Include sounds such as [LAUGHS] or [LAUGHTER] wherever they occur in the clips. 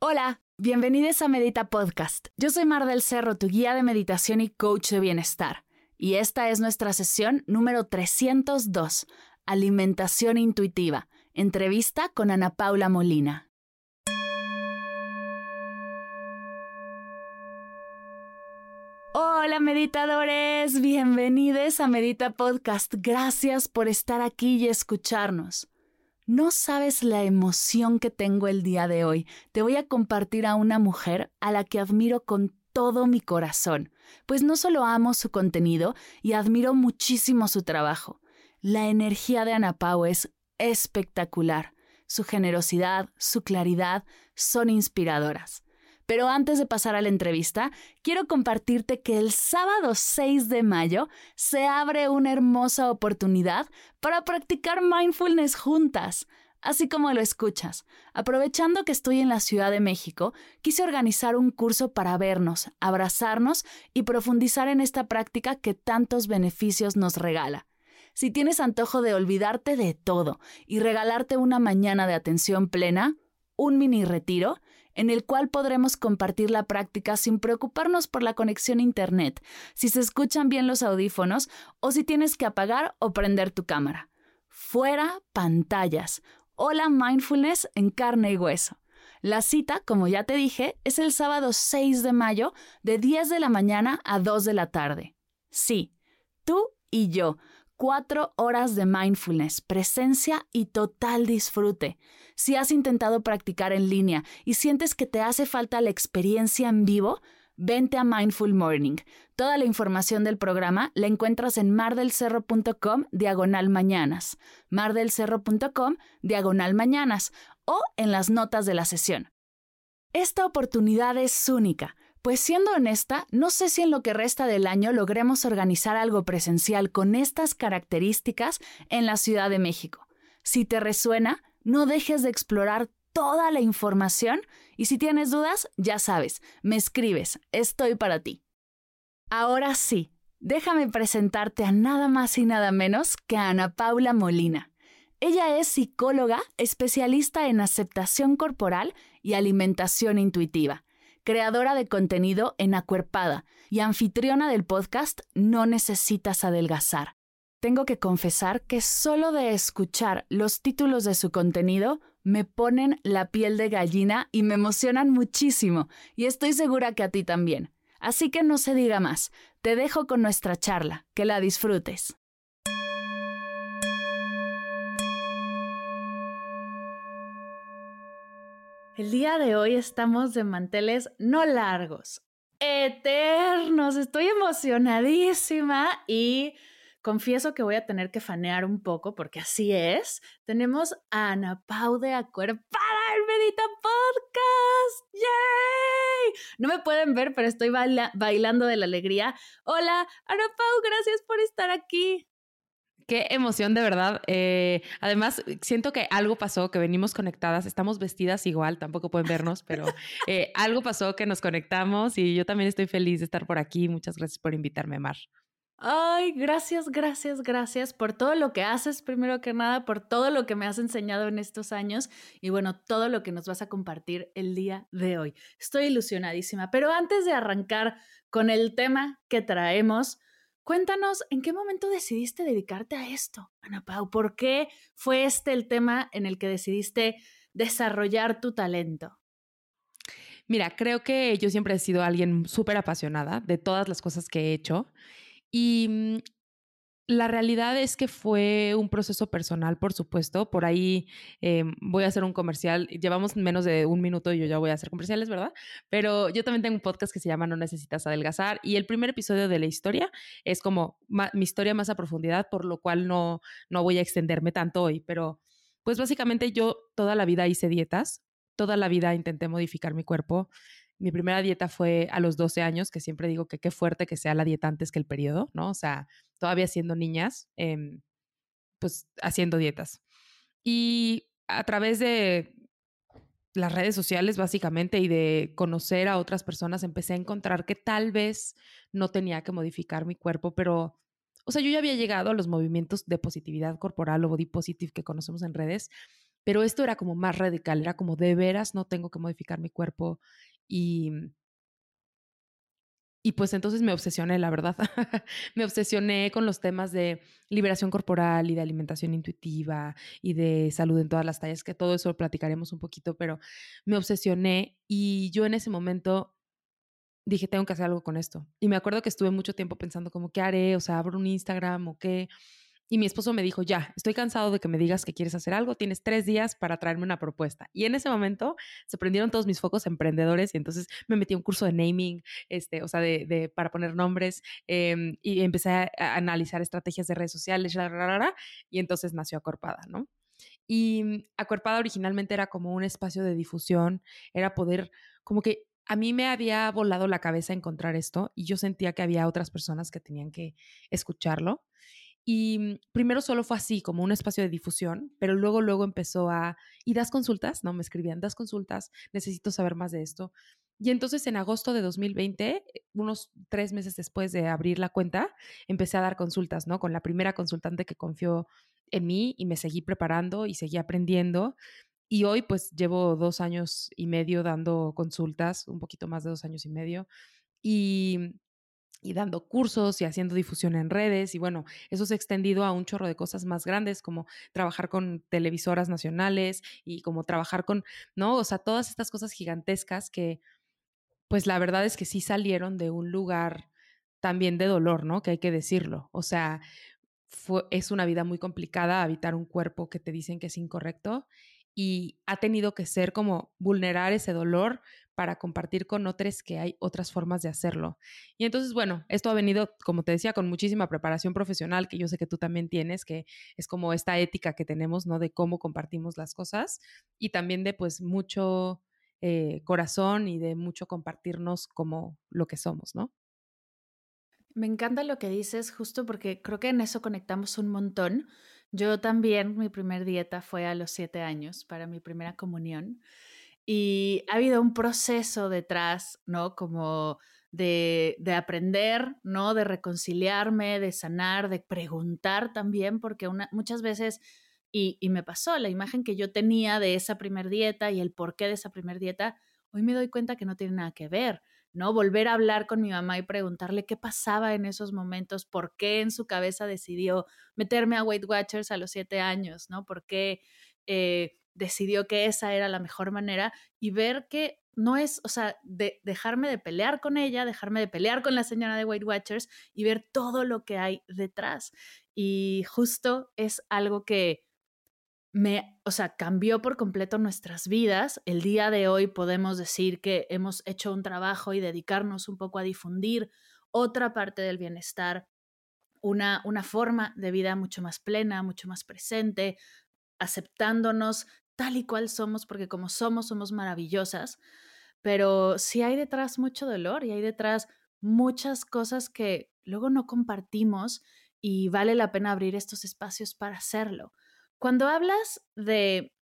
Hola, bienvenidos a Medita Podcast. Yo soy Mar del Cerro, tu guía de meditación y coach de bienestar. Y esta es nuestra sesión número 302, Alimentación Intuitiva, entrevista con Ana Paula Molina. Hola meditadores, bienvenidos a Medita Podcast. Gracias por estar aquí y escucharnos. No sabes la emoción que tengo el día de hoy. Te voy a compartir a una mujer a la que admiro con todo mi corazón, pues no solo amo su contenido y admiro muchísimo su trabajo. La energía de Ana Pau es espectacular. Su generosidad, su claridad son inspiradoras. Pero antes de pasar a la entrevista, quiero compartirte que el sábado 6 de mayo se abre una hermosa oportunidad para practicar mindfulness juntas. Así como lo escuchas, aprovechando que estoy en la Ciudad de México, quise organizar un curso para vernos, abrazarnos y profundizar en esta práctica que tantos beneficios nos regala. Si tienes antojo de olvidarte de todo y regalarte una mañana de atención plena, un mini retiro, en el cual podremos compartir la práctica sin preocuparnos por la conexión a Internet, si se escuchan bien los audífonos o si tienes que apagar o prender tu cámara. Fuera pantallas. Hola mindfulness en carne y hueso. La cita, como ya te dije, es el sábado 6 de mayo de 10 de la mañana a 2 de la tarde. Sí, tú y yo cuatro horas de mindfulness, presencia y total disfrute. Si has intentado practicar en línea y sientes que te hace falta la experiencia en vivo, vente a Mindful Morning. Toda la información del programa la encuentras en mardelcerro.com diagonal mañanas, mardelcerro.com diagonal mañanas o en las notas de la sesión. Esta oportunidad es única. Pues siendo honesta, no sé si en lo que resta del año logremos organizar algo presencial con estas características en la Ciudad de México. Si te resuena, no dejes de explorar toda la información y si tienes dudas, ya sabes, me escribes, estoy para ti. Ahora sí, déjame presentarte a nada más y nada menos que a Ana Paula Molina. Ella es psicóloga, especialista en aceptación corporal y alimentación intuitiva creadora de contenido en Acuerpada y anfitriona del podcast No Necesitas Adelgazar. Tengo que confesar que solo de escuchar los títulos de su contenido me ponen la piel de gallina y me emocionan muchísimo, y estoy segura que a ti también. Así que no se diga más, te dejo con nuestra charla, que la disfrutes. El día de hoy estamos de manteles no largos, eternos. Estoy emocionadísima y confieso que voy a tener que fanear un poco porque así es. Tenemos a Ana Pau de Acuerpada el Medita Podcast. ¡Yay! No me pueden ver, pero estoy bailando de la alegría. Hola, Ana Pau, gracias por estar aquí. Qué emoción de verdad. Eh, además, siento que algo pasó, que venimos conectadas, estamos vestidas igual, tampoco pueden vernos, pero [LAUGHS] eh, algo pasó que nos conectamos y yo también estoy feliz de estar por aquí. Muchas gracias por invitarme, Mar. Ay, gracias, gracias, gracias por todo lo que haces, primero que nada, por todo lo que me has enseñado en estos años y bueno, todo lo que nos vas a compartir el día de hoy. Estoy ilusionadísima, pero antes de arrancar con el tema que traemos, Cuéntanos, ¿en qué momento decidiste dedicarte a esto, Ana Pau? ¿Por qué fue este el tema en el que decidiste desarrollar tu talento? Mira, creo que yo siempre he sido alguien súper apasionada de todas las cosas que he hecho y mm, la realidad es que fue un proceso personal, por supuesto. Por ahí eh, voy a hacer un comercial. Llevamos menos de un minuto y yo ya voy a hacer comerciales, ¿verdad? Pero yo también tengo un podcast que se llama No Necesitas Adelgazar y el primer episodio de la historia es como mi historia más a profundidad, por lo cual no, no voy a extenderme tanto hoy. Pero pues básicamente yo toda la vida hice dietas toda la vida intenté modificar mi cuerpo. Mi primera dieta fue a los 12 años, que siempre digo que qué fuerte que sea la dieta antes que el periodo, ¿no? O sea, todavía siendo niñas, em, pues haciendo dietas. Y a través de las redes sociales básicamente y de conocer a otras personas, empecé a encontrar que tal vez no tenía que modificar mi cuerpo, pero, o sea, yo ya había llegado a los movimientos de positividad corporal o body positive que conocemos en redes, pero esto era como más radical, era como de veras no tengo que modificar mi cuerpo y y pues entonces me obsesioné, la verdad. [LAUGHS] me obsesioné con los temas de liberación corporal y de alimentación intuitiva y de salud en todas las tallas, que todo eso lo platicaremos un poquito, pero me obsesioné y yo en ese momento dije, tengo que hacer algo con esto. Y me acuerdo que estuve mucho tiempo pensando como, ¿qué haré? O sea, abro un Instagram o qué. Y mi esposo me dijo, ya, estoy cansado de que me digas que quieres hacer algo, tienes tres días para traerme una propuesta. Y en ese momento se prendieron todos mis focos emprendedores y entonces me metí a un curso de naming, este, o sea, de, para poner nombres em, y empecé a, analizar estrategias de redes sociales, y entonces nació Acorpada, ¿no? Y Acorpada originalmente era como un espacio de difusión, era poder, como que a mí me había volado la cabeza encontrar esto y yo sentía que había otras personas que tenían que escucharlo. Y mm, primero solo fue así, como un espacio de difusión, pero luego, luego empezó a, ¿y das consultas? No, me escribían, das consultas, necesito saber más de esto. Y entonces en agosto de 2020, eh, unos tres meses después de abrir la cuenta, empecé a dar consultas, ¿no? Con la primera consultante que confió en mí y me seguí preparando y seguí aprendiendo. Y hoy pues llevo dos años y medio dando consultas, un poquito más de dos años y medio. Y y dando cursos y haciendo difusión en redes y bueno, eso se ha extendido a un chorro de cosas más grandes como trabajar con televisoras nacionales y como trabajar con, ¿no? O sea, todas estas cosas gigantescas que pues la verdad es que sí salieron de un lugar también de dolor, ¿no? Que hay que decirlo. O sea, fue, es una vida muy complicada habitar un cuerpo que te dicen que es incorrecto y ha tenido que ser como vulnerar ese dolor para compartir con otros que hay otras formas de hacerlo. Y entonces, bueno, esto ha venido, como te decía, con muchísima preparación profesional, que yo sé que tú también tienes, que es como esta ética que tenemos, ¿no? De cómo compartimos las cosas y también de pues mucho eh, corazón y de mucho compartirnos como lo que somos, ¿no? Me encanta lo que dices, justo porque creo que en eso conectamos un montón yo también, mi primer dieta fue a los siete años para mi primera comunión y ha habido un proceso detrás, ¿no? Como de, de, aprender, ¿no? De reconciliarme, de sanar, de preguntar también, porque muchas veces, y, y, me pasó, la imagen que yo tenía de esa primer dieta y el porqué de esa primer dieta, hoy me doy cuenta que no tiene nada que ver. ¿No? Volver a hablar con mi mamá y preguntarle qué pasaba en esos momentos, por qué en su cabeza decidió meterme a Weight Watchers a los siete años, ¿no? Por qué eh, decidió que esa era la mejor manera y ver que no es, o sea, de dejarme de pelear con ella, dejarme de pelear con la señora de Weight Watchers y ver todo lo que hay detrás. Y justo es algo que me, o sea, cambió por completo nuestras vidas. El día de hoy podemos decir que hemos hecho un trabajo y dedicarnos un poco a difundir otra parte del bienestar, una, una forma de vida mucho más plena, mucho más presente, aceptándonos tal y cual somos, porque como somos, somos maravillosas, pero sí hay detrás mucho dolor y hay detrás muchas cosas que luego no compartimos y vale la pena abrir estos espacios para hacerlo. Cuando hablas de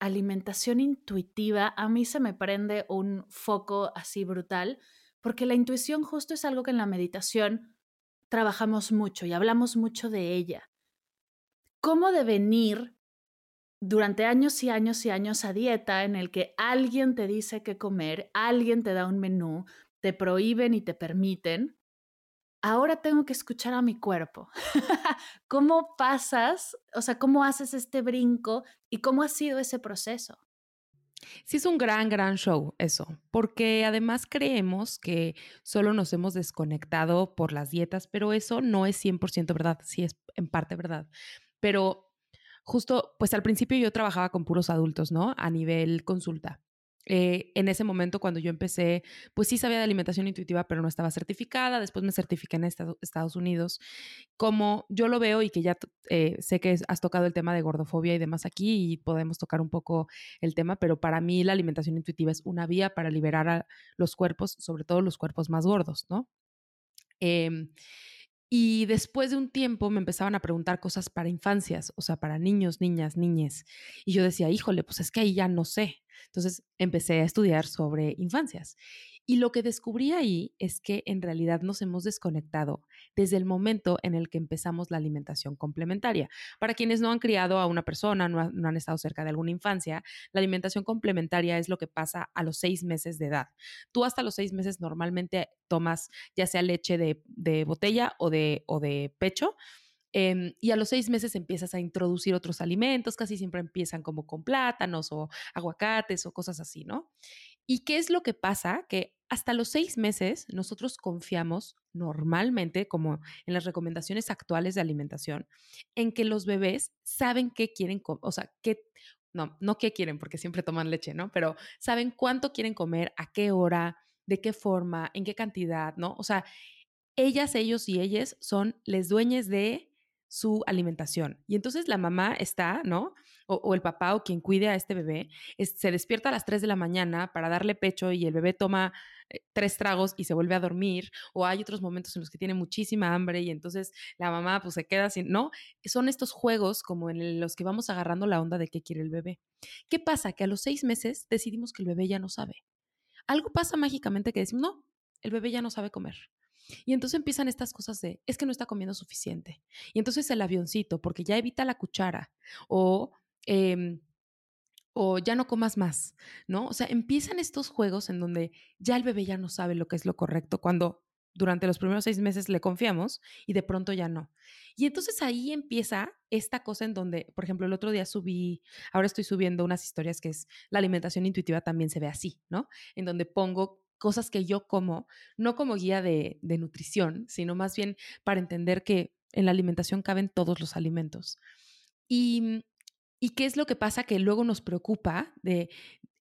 alimentación intuitiva, a mí se me prende un foco así brutal, porque la intuición justo es algo que en la meditación trabajamos mucho y hablamos mucho de ella. ¿Cómo devenir durante años y años y años a dieta en el que alguien te dice qué comer, alguien te da un menú, te prohíben y te permiten, ahora tengo que escuchar a mi cuerpo. [LAUGHS] ¿Cómo pasas, o sea, cómo haces este brinco y cómo ha sido ese proceso? Sí, es un gran, gran show eso, porque además creemos que solo nos hemos desconectado por las dietas, pero eso no es 100% verdad, sí es en parte verdad. Pero justo, pues al principio yo trabajaba con puros adultos, ¿no? A nivel consulta. Eh, en ese momento, cuando yo empecé, pues sí sabía de alimentación intuitiva, pero no estaba certificada. Después me certifiqué en Estados Unidos. Como yo lo veo y que ya eh, sé que has tocado el tema de gordofobia y demás aquí y podemos tocar un poco el tema, pero para mí la alimentación intuitiva es una vía para liberar a los cuerpos, sobre todo los cuerpos más gordos, ¿no? Em, y después de un tiempo me empezaban a preguntar cosas para infancias, o sea, para niños, niñas, niñes. Y yo decía, híjole, pues es que ahí ya no sé. Entonces empecé a estudiar sobre infancias. Y lo que descubrí ahí es que en realidad nos hemos desconectado desde el momento en el que empezamos la alimentación complementaria. Para quienes no han criado a una persona, no, han estado cerca de alguna infancia, la alimentación complementaria es lo que pasa a los seis meses de edad. Tú hasta los seis meses normalmente tomas ya sea leche de, botella o de, pecho. Em, y a los seis meses empiezas a introducir otros alimentos, casi siempre empiezan como con plátanos o aguacates o cosas así, ¿no? ¿Y qué es lo que pasa? Que hasta los seis meses nosotros confiamos normalmente, como en las recomendaciones actuales de alimentación, en que los bebés saben qué quieren, o sea, qué, no, no qué quieren, porque siempre toman leche, ¿no? Pero saben cuánto quieren comer, a qué hora, de qué forma, en qué cantidad, ¿no? O sea, ellas, ellos y ellas son les dueñas de su alimentación. Y entonces la mamá está, ¿no? o, el papá o quien cuide a este bebé se despierta a las 3 de la mañana para darle pecho y el bebé toma eh, tres tragos y se vuelve a dormir, o hay otros momentos en los que tiene muchísima hambre y entonces la mamá pues se queda sin, ¿no? Son estos juegos como en los que vamos agarrando la onda de qué quiere el bebé. ¿Qué pasa? Que a los seis meses decidimos que el bebé ya no sabe. Algo pasa mágicamente que decimos, no, el bebé ya no sabe comer. Y entonces empiezan estas cosas de, es que no está comiendo suficiente. Y entonces el avioncito, porque ya evita la cuchara, o Em, o ya no comas más, ¿no? O sea, empiezan estos juegos en donde ya el bebé ya no sabe lo que es lo correcto cuando durante los primeros seis meses le confiamos y de pronto ya no. Y entonces ahí empieza esta cosa en donde, por ejemplo, el otro día subí, ahora estoy subiendo unas historias que es la alimentación intuitiva también se ve así, ¿no? En donde pongo cosas que yo como, no como guía de, nutrición, sino más bien para entender que en la alimentación caben todos los alimentos. Y ¿Y qué es lo que pasa que luego nos preocupa de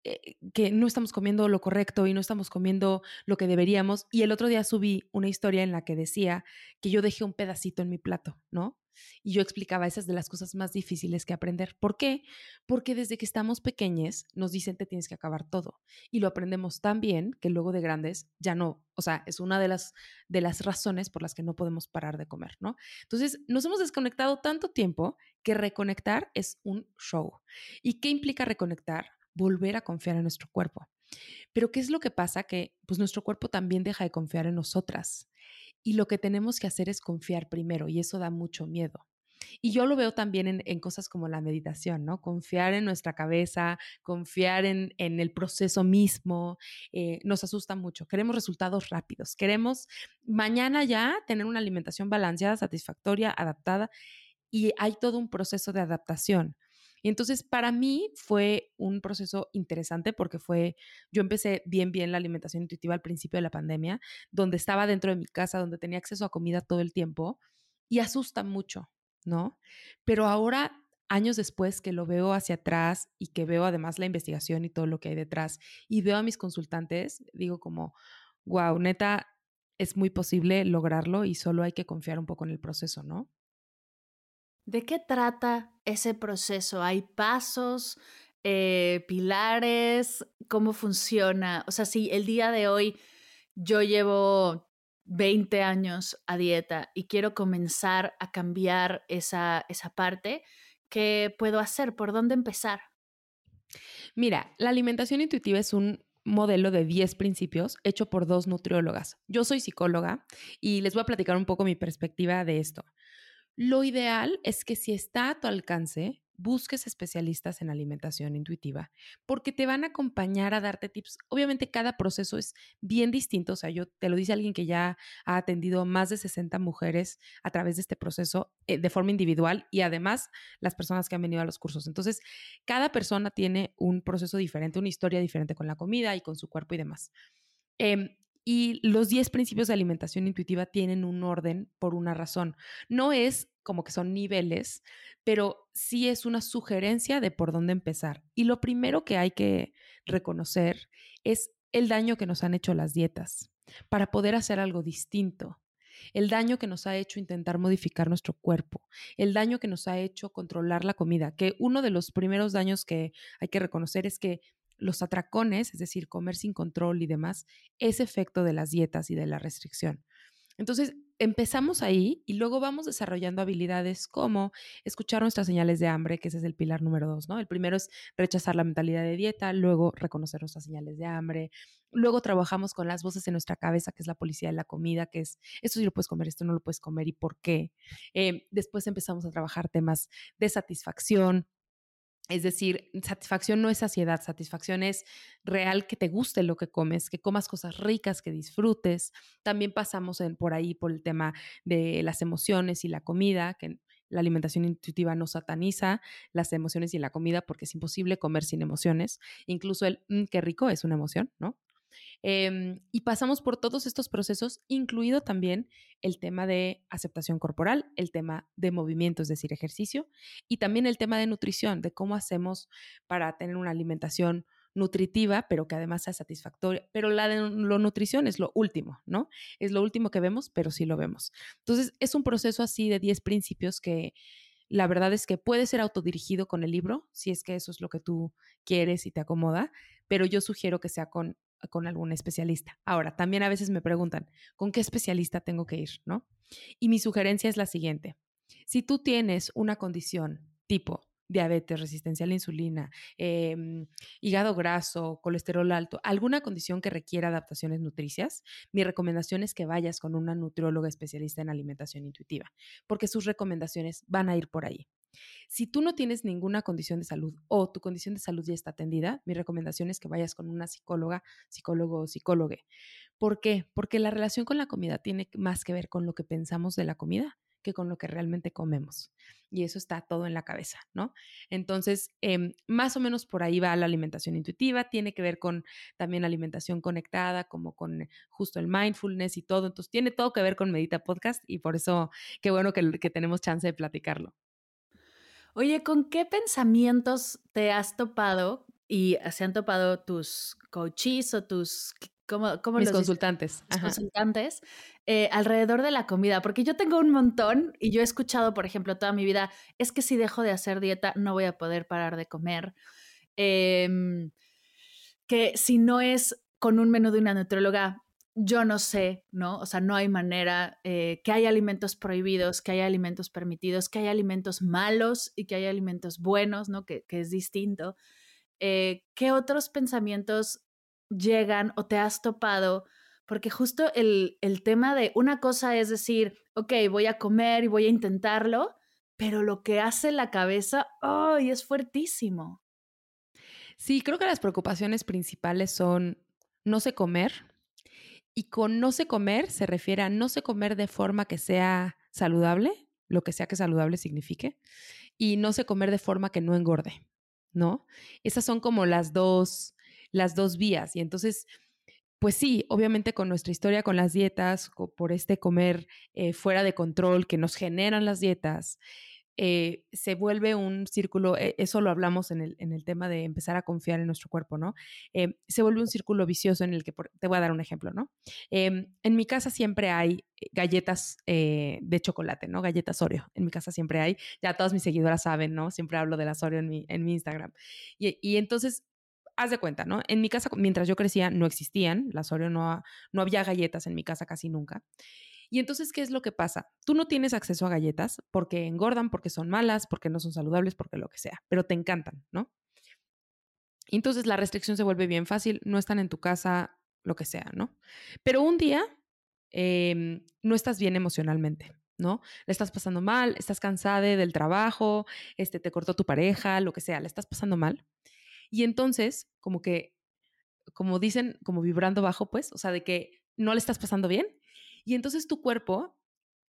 eh, que no estamos comiendo lo correcto y no estamos comiendo lo que deberíamos? Y el otro día subí una historia en la que decía que yo dejé un pedacito en mi plato, ¿no? Y yo explicaba esas de las cosas más difíciles que aprender. ¿Por qué? Porque desde que estamos pequeños nos dicen que tienes que acabar todo y lo aprendemos tan bien que luego de grandes ya no, o sea, es una de las, de las razones por las que no podemos parar de comer, ¿no? Entonces, nos hemos desconectado tanto tiempo que reconectar es un show. ¿Y qué implica reconectar? Volver a confiar en nuestro cuerpo. Pero ¿qué es lo que pasa? Que pues nuestro cuerpo también deja de confiar en nosotras. Y lo que tenemos que hacer es confiar primero y eso da mucho miedo. Y yo lo veo también en, cosas como la meditación, ¿no? Confiar en nuestra cabeza, confiar en, el proceso mismo, eh, nos asusta mucho. Queremos resultados rápidos, queremos mañana ya tener una alimentación balanceada, satisfactoria, adaptada, y hay todo un proceso de adaptación. Entonces para mí fue un proceso interesante porque fue, yo empecé bien, bien la alimentación intuitiva al principio de la pandemia, donde estaba dentro de mi casa, donde tenía acceso a comida todo el tiempo y asusta mucho, ¿no? Pero ahora, años después que lo veo hacia atrás y que veo además la investigación y todo lo que hay detrás y veo a mis consultantes, digo como, wow, neta, es muy posible lograrlo y solo hay que confiar un poco en el proceso, ¿no? ¿De qué trata ese proceso? ¿Hay pasos, eh, pilares? ¿Cómo funciona? O sea, si el día de hoy yo llevo 20 años a dieta y quiero comenzar a cambiar esa, esa parte, ¿qué puedo hacer? ¿Por dónde empezar? Mira, la alimentación intuitiva es un modelo de 10 principios hecho por dos nutriólogas. Yo soy psicóloga y les voy a platicar un poco mi perspectiva de esto. Lo ideal es que si está a tu alcance, busques especialistas en alimentación intuitiva, porque te van a acompañar a darte tips. Obviamente cada proceso es bien distinto, o sea, yo te lo dice alguien que ya ha atendido más de 60 mujeres a través de este proceso eh, de forma individual y además las personas que han venido a los cursos. Entonces, cada persona tiene un proceso diferente, una historia diferente con la comida y con su cuerpo y demás. Em, y los 10 principios de alimentación intuitiva tienen un orden por una razón. No es como que son niveles, pero sí es una sugerencia de por dónde empezar. Y lo primero que hay que reconocer es el daño que nos han hecho las dietas para poder hacer algo distinto. El daño que nos ha hecho intentar modificar nuestro cuerpo, el daño que nos ha hecho controlar la comida, que uno de los primeros daños que hay que reconocer es que los atracones, es decir, comer sin control y demás, es efecto de las dietas y de la restricción. Entonces, empezamos ahí y luego vamos desarrollando habilidades como escuchar nuestras señales de hambre, que ese es el pilar número dos, ¿no? El primero es rechazar la mentalidad de dieta, luego reconocer nuestras señales de hambre, luego trabajamos con las voces en nuestra cabeza, que es la policía de la comida, que es esto sí lo puedes comer, esto no lo puedes comer y por qué. Eh, después empezamos a trabajar temas de satisfacción, es decir, satisfacción no es saciedad, satisfacción es real que te guste lo que comes, que comas cosas ricas, que disfrutes. También pasamos por ahí por el tema de las emociones y la comida, que la alimentación intuitiva no sataniza las emociones y la comida porque es imposible comer sin emociones. Incluso el mm, qué rico es una emoción, ¿no? Em, y pasamos por todos estos procesos, incluido también el tema de aceptación corporal, el tema de movimiento, es decir, ejercicio, y también el tema de nutrición, de cómo hacemos para tener una alimentación nutritiva, pero que además sea satisfactoria. Pero la de la nutrición es lo último, ¿no? Es lo último que vemos, pero sí lo vemos. Entonces, es un proceso así de 10 principios que la verdad es que puede ser autodirigido con el libro, si es que eso es lo que tú quieres y te acomoda, pero yo sugiero que sea con con algún especialista. Ahora, también a veces me preguntan, ¿con qué especialista tengo que ir? ¿No? Y mi sugerencia es la siguiente. Si tú tienes una condición tipo diabetes, resistencia a la insulina, em, hígado graso, colesterol alto, alguna condición que requiera adaptaciones nutricias, mi recomendación es que vayas con una nutrióloga especialista en alimentación intuitiva, porque sus recomendaciones van a ir por ahí. Si tú no tienes ninguna condición de salud o tu condición de salud ya está atendida, mi recomendación es que vayas con una psicóloga, psicólogo o psicólogue. ¿Por qué? Porque la relación con la comida tiene más que ver con lo que pensamos de la comida que con lo que realmente comemos. Y eso está todo en la cabeza, ¿no? Entonces, em, más o menos por ahí va la alimentación intuitiva, tiene que ver con también alimentación conectada, como con justo el mindfulness y todo. Entonces, tiene todo que ver con Medita Podcast y por eso qué bueno que, que tenemos chance de platicarlo. Oye, ¿con qué pensamientos te has topado y se han topado tus coaches o tus ¿cómo, cómo Mis consultantes. consultantes eh, alrededor de la comida, porque yo tengo un montón y yo he escuchado, por ejemplo, toda mi vida, es que si dejo de hacer dieta no voy a poder parar de comer. Em, que si no es con un menú de una nutrióloga, yo no sé, ¿no? O sea, no hay manera, eh, que hay alimentos prohibidos, que hay alimentos permitidos, que hay alimentos malos y que hay alimentos buenos, ¿no? Que, es distinto. Eh, ¿Qué otros pensamientos llegan o te has topado? Porque justo el, el tema de una cosa es decir, ok, voy a comer y voy a intentarlo, pero lo que hace la cabeza, ¡ay! es fuertísimo. Sí, creo que las preocupaciones principales son no sé comer, y con no sé comer se refiere a no sé comer de forma que sea saludable, lo que sea que saludable signifique, y no sé comer de forma que no engorde, ¿no? Esas son como las dos, las dos vías. Y entonces, pues sí, obviamente con nuestra historia, con las dietas, por este comer eh, fuera de control que nos generan las dietas, eh, se vuelve un círculo, eh, eso lo hablamos en el, en el, tema de empezar a confiar en nuestro cuerpo, ¿no? Eh, se vuelve un círculo vicioso en el que, te voy a dar un ejemplo, ¿no? Em, en mi casa siempre hay galletas de chocolate, ¿no? Galletas Oreo, en mi casa siempre hay, ya todas mis seguidoras saben, ¿no? Siempre hablo de las Oreo en mi, en mi Instagram. Y, y entonces haz de cuenta, ¿no? En mi casa, mientras yo crecía, no existían, las Oreo no, no había galletas en mi casa casi nunca. Y entonces, ¿qué es lo que pasa? Tú no tienes acceso a galletas porque engordan, porque son malas, porque no son saludables, porque lo que sea, pero te encantan, ¿no? Entonces la restricción se vuelve bien fácil, no están en tu casa, lo que sea, ¿no? Pero un día em, no estás bien emocionalmente, ¿no? Le estás pasando mal, estás cansada del trabajo, este, te cortó tu pareja, lo que sea, le estás pasando mal. Y entonces, como que, como dicen, como vibrando bajo, pues, o sea, de que no le estás pasando bien y entonces tu cuerpo,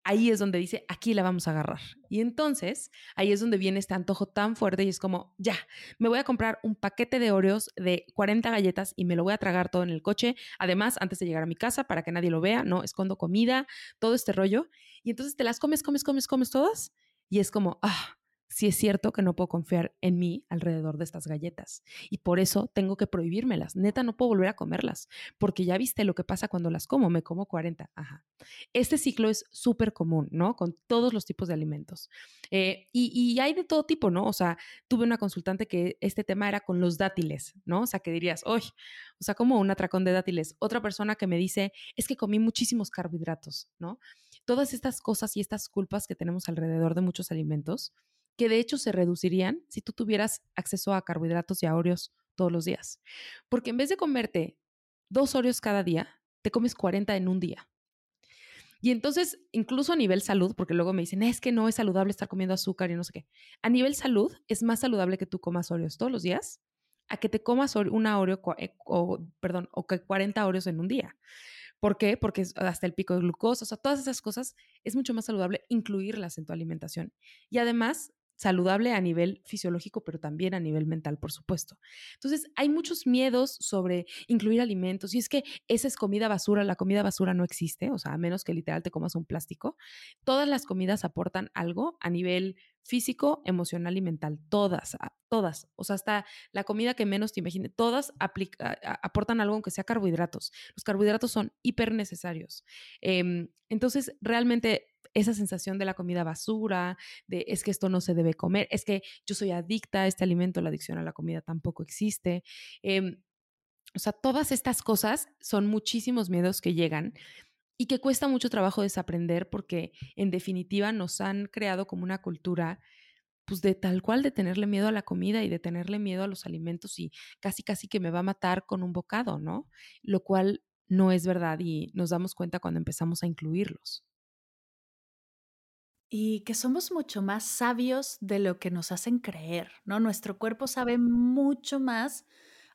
ahí es donde dice, aquí la vamos a agarrar. Y entonces ahí es donde viene este antojo tan fuerte y es como, ya, me voy a comprar un paquete de Oreos de 40 galletas y me lo voy a tragar todo en el coche. Además, antes de llegar a mi casa, para que nadie lo vea, no escondo comida, todo este rollo. Y entonces te las comes, comes, comes, comes todas y es como, ah, si es cierto que no puedo confiar en mí alrededor de estas galletas. Y por eso tengo que prohibírmelas. Neta, no puedo volver a comerlas, porque ya viste lo que pasa cuando las como. Me como 40. Ajá. Este ciclo es súper común, ¿no? Con todos los tipos de alimentos. Eh, y, y, hay de todo tipo, ¿no? O sea, tuve una consultante que este tema era con los dátiles, ¿no? O sea, que dirías, hoy, o sea, como un atracón de dátiles. Otra persona que me dice, es que comí muchísimos carbohidratos, ¿no? Todas estas cosas y estas culpas que tenemos alrededor de muchos alimentos que de hecho se reducirían si tú tuvieras acceso a carbohidratos y a Oreos todos los días. Porque en vez de comerte dos Oreos cada día, te comes 40 en un día. Y entonces, incluso a nivel salud, porque luego me dicen, es que no es saludable estar comiendo azúcar y no sé qué. A nivel salud, es más saludable que tú comas Oreos todos los días a que te comas una Oreo, eh, o, perdón, o que 40 Oreos en un día. ¿Por qué? Porque hasta el pico de glucosa, o sea, todas esas cosas es mucho más saludable incluirlas en tu alimentación. Y además, saludable a nivel fisiológico, pero también a nivel mental, por supuesto. Entonces, hay muchos miedos sobre incluir alimentos y es que esa es comida basura, la comida basura no existe, o sea, a menos que literal te comas un plástico. Todas las comidas aportan algo a nivel físico, emocional y mental, todas, todas, o sea, hasta la comida que menos te imagines, todas aportan algo aunque sea carbohidratos. Los carbohidratos son hiper necesarios. Em, entonces, realmente esa sensación de la comida basura, de es que esto no se debe comer, es que yo soy adicta a este alimento, la adicción a la comida tampoco existe. Em, o sea, todas estas cosas son muchísimos miedos que llegan y que cuesta mucho trabajo desaprender porque en definitiva nos han creado como una cultura pues de tal cual de tenerle miedo a la comida y de tenerle miedo a los alimentos y casi casi que me va a matar con un bocado, ¿no? Lo cual no es verdad y nos damos cuenta cuando empezamos a incluirlos y que somos mucho más sabios de lo que nos hacen creer, ¿no? Nuestro cuerpo sabe mucho más,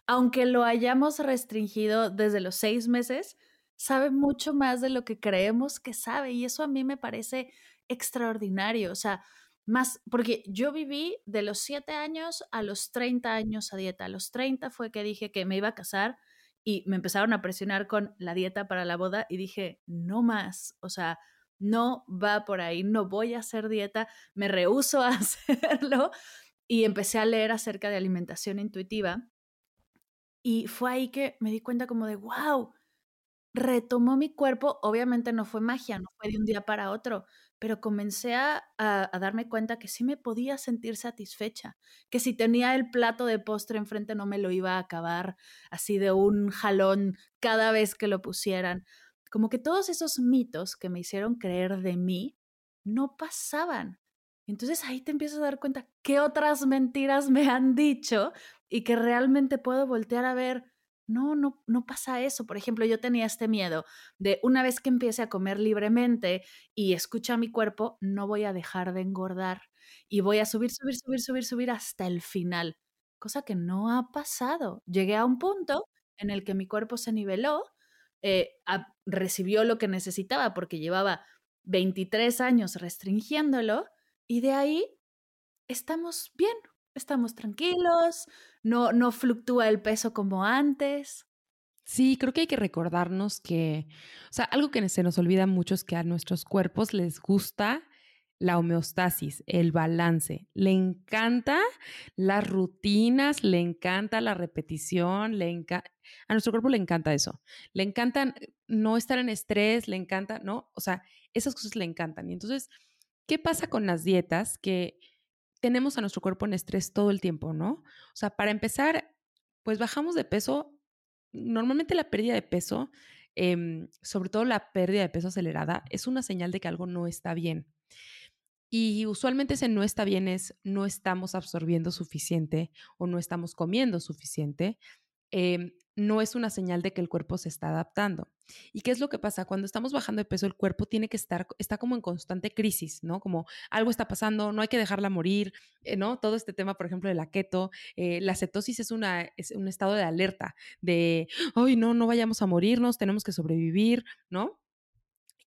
aunque lo hayamos restringido desde los seis meses, sabe mucho más de lo que creemos que sabe y eso a mí me parece extraordinario, o sea, más, porque yo viví de los siete años a los 30 años a dieta, a los 30 fue que dije que me iba a casar y me empezaron a presionar con la dieta para la boda y dije, no más, o sea, no va por ahí, no voy a hacer dieta, me rehuso a [LAUGHS] hacerlo y empecé a leer acerca de alimentación intuitiva. Y fue ahí que me di cuenta como de, wow, retomó mi cuerpo, obviamente no fue magia, no fue de un día para otro, pero comencé a, a, darme cuenta que sí me podía sentir satisfecha, que si tenía el plato de postre enfrente no me lo iba a acabar así de un jalón cada vez que lo pusieran como que todos esos mitos que me hicieron creer de mí no pasaban. Entonces ahí te empiezas a dar cuenta qué otras mentiras me han dicho y que realmente puedo voltear a ver, no, no, no pasa eso. Por ejemplo, yo tenía este miedo de una vez que empiece a comer libremente y escucha mi cuerpo, no voy a dejar de engordar y voy a subir, subir, subir, subir, subir hasta el final, cosa que no ha pasado. Llegué a un punto en el que mi cuerpo se niveló eh, recibió lo que necesitaba porque llevaba 23 años restringiéndolo y de ahí estamos bien, estamos tranquilos, no, no fluctúa el peso como antes. Sí, creo que hay que recordarnos que, o sea, algo que se nos olvida mucho es que a nuestros cuerpos les gusta la homeostasis, el balance. Le encanta las rutinas, le encanta la repetición, le encanta, a nuestro cuerpo le encanta eso. Le encanta no estar en estrés, le encanta, ¿no? O sea, esas cosas le encantan. Y entonces, ¿qué pasa con las dietas? Que tenemos a nuestro cuerpo en estrés todo el tiempo, ¿no? O sea, para empezar, pues bajamos de peso. Normalmente la pérdida de peso, em, sobre todo la pérdida de peso acelerada, es una señal de que algo no está bien. Y usualmente ese no está bien es no estamos absorbiendo suficiente o no estamos comiendo suficiente. Em, no es una señal de que el cuerpo se está adaptando. ¿Y qué es lo que pasa? Cuando estamos bajando de peso, el cuerpo tiene que estar, está como en constante crisis, ¿no? Como algo está pasando, no hay que dejarla morir, eh, ¿no? Todo este tema, por ejemplo, de la keto, eh, la cetosis es, una, es un estado de alerta, de, ay, no, no vayamos a morirnos, tenemos que sobrevivir, ¿no?